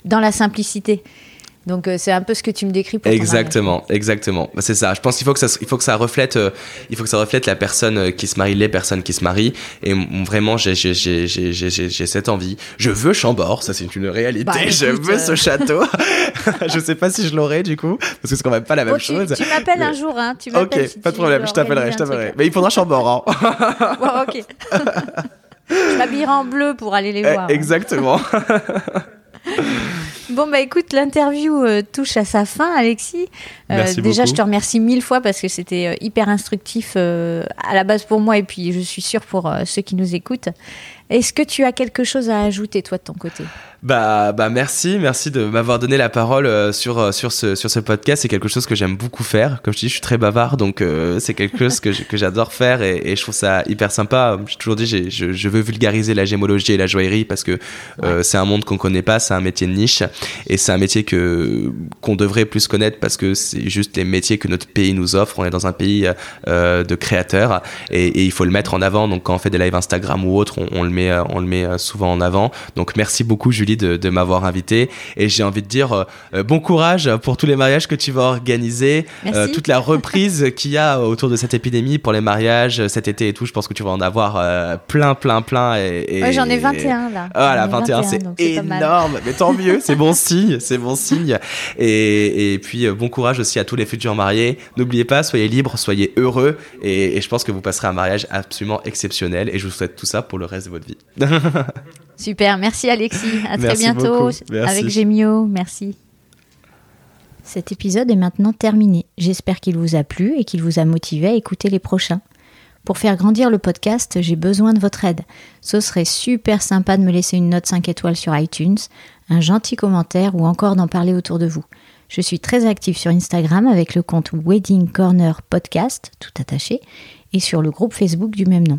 dans la simplicité. Donc euh, c'est un peu ce que tu me décris pour ton
Exactement, exactement. Bah, c'est ça. Je pense qu'il faut que ça, il faut que ça reflète, euh, il faut que ça reflète la personne euh, qui se marie, les personnes qui se marient. Et vraiment, j'ai, cette envie. Je veux Chambord, ça c'est une réalité.
Bah,
je veux
euh.
ce château. je sais pas si je l'aurai du coup, parce que c'est quand même pas la même
tu,
chose.
tu m'appelles un jour, hein. Tu
Ok,
si
pas de problème, je t'appellerai, je t'appellerai. Mais il faudra Chambord, hein.
Ok. je m'habillerai en bleu pour aller les voir.
Eh, Exactement.
Bon, bah écoute, l'interview euh, touche à sa fin, Alexis. Euh,
Merci
déjà,
beaucoup.
je te remercie mille fois parce que c'était euh, hyper instructif à la base pour moi et puis je suis sûre pour ceux qui nous écoutent. Est-ce que tu as quelque chose à ajouter, toi, de ton côté?
Bah, bah merci, merci de m'avoir donné la parole euh, sur, euh, sur, ce, sur ce podcast. C'est quelque chose que j'aime beaucoup faire. Comme je dis, je suis très bavard, donc euh, c'est quelque chose que je- que j'adore faire et, et je trouve ça hyper sympa. J'ai toujours dit, j'ai- je, je veux vulgariser la gémologie et la joaillerie parce que euh, c'est un monde qu'on connaît pas, c'est un métier de niche et c'est un métier que qu'on devrait plus connaître parce que c'est juste les métiers que notre pays nous offre. On est dans un pays euh, de créateurs et, et il faut le mettre en avant. Donc quand on fait des lives Instagram ou autres, on, on le met, on le met souvent en avant. Donc merci beaucoup Julie de, de m'avoir invité et j'ai envie de dire euh, euh, bon courage pour tous les mariages que tu vas organiser, euh, toute la reprise qu'il y a autour de cette épidémie pour les mariages cet été et tout. Je pense que tu vas en avoir euh, plein, plein, plein. Et, et-
Ouais, j'en ai 21 là.
voilà,
J'en ai
21, c'est énorme. Mais tant mieux, c'est bon signe, c'est bon signe. Et, et puis, bon courage aussi à tous les futurs mariés. N'oubliez pas, soyez libres, soyez heureux. Et, et je pense que vous passerez un mariage absolument exceptionnel. Et je vous souhaite tout ça pour le reste de votre vie.
Super, merci Alexis. À très bientôt avec Gemio. Merci. Cet épisode est maintenant terminé. J'espère qu'il vous a plu et qu'il vous a motivé à écouter les prochains. Pour faire grandir le podcast, j'ai besoin de votre aide. Ce serait super sympa de me laisser une note 5 étoiles sur iTunes, un gentil commentaire ou encore d'en parler autour de vous. Je suis très active sur Instagram avec le compte Wedding Corner Podcast, tout attaché, et sur le groupe Facebook du même nom.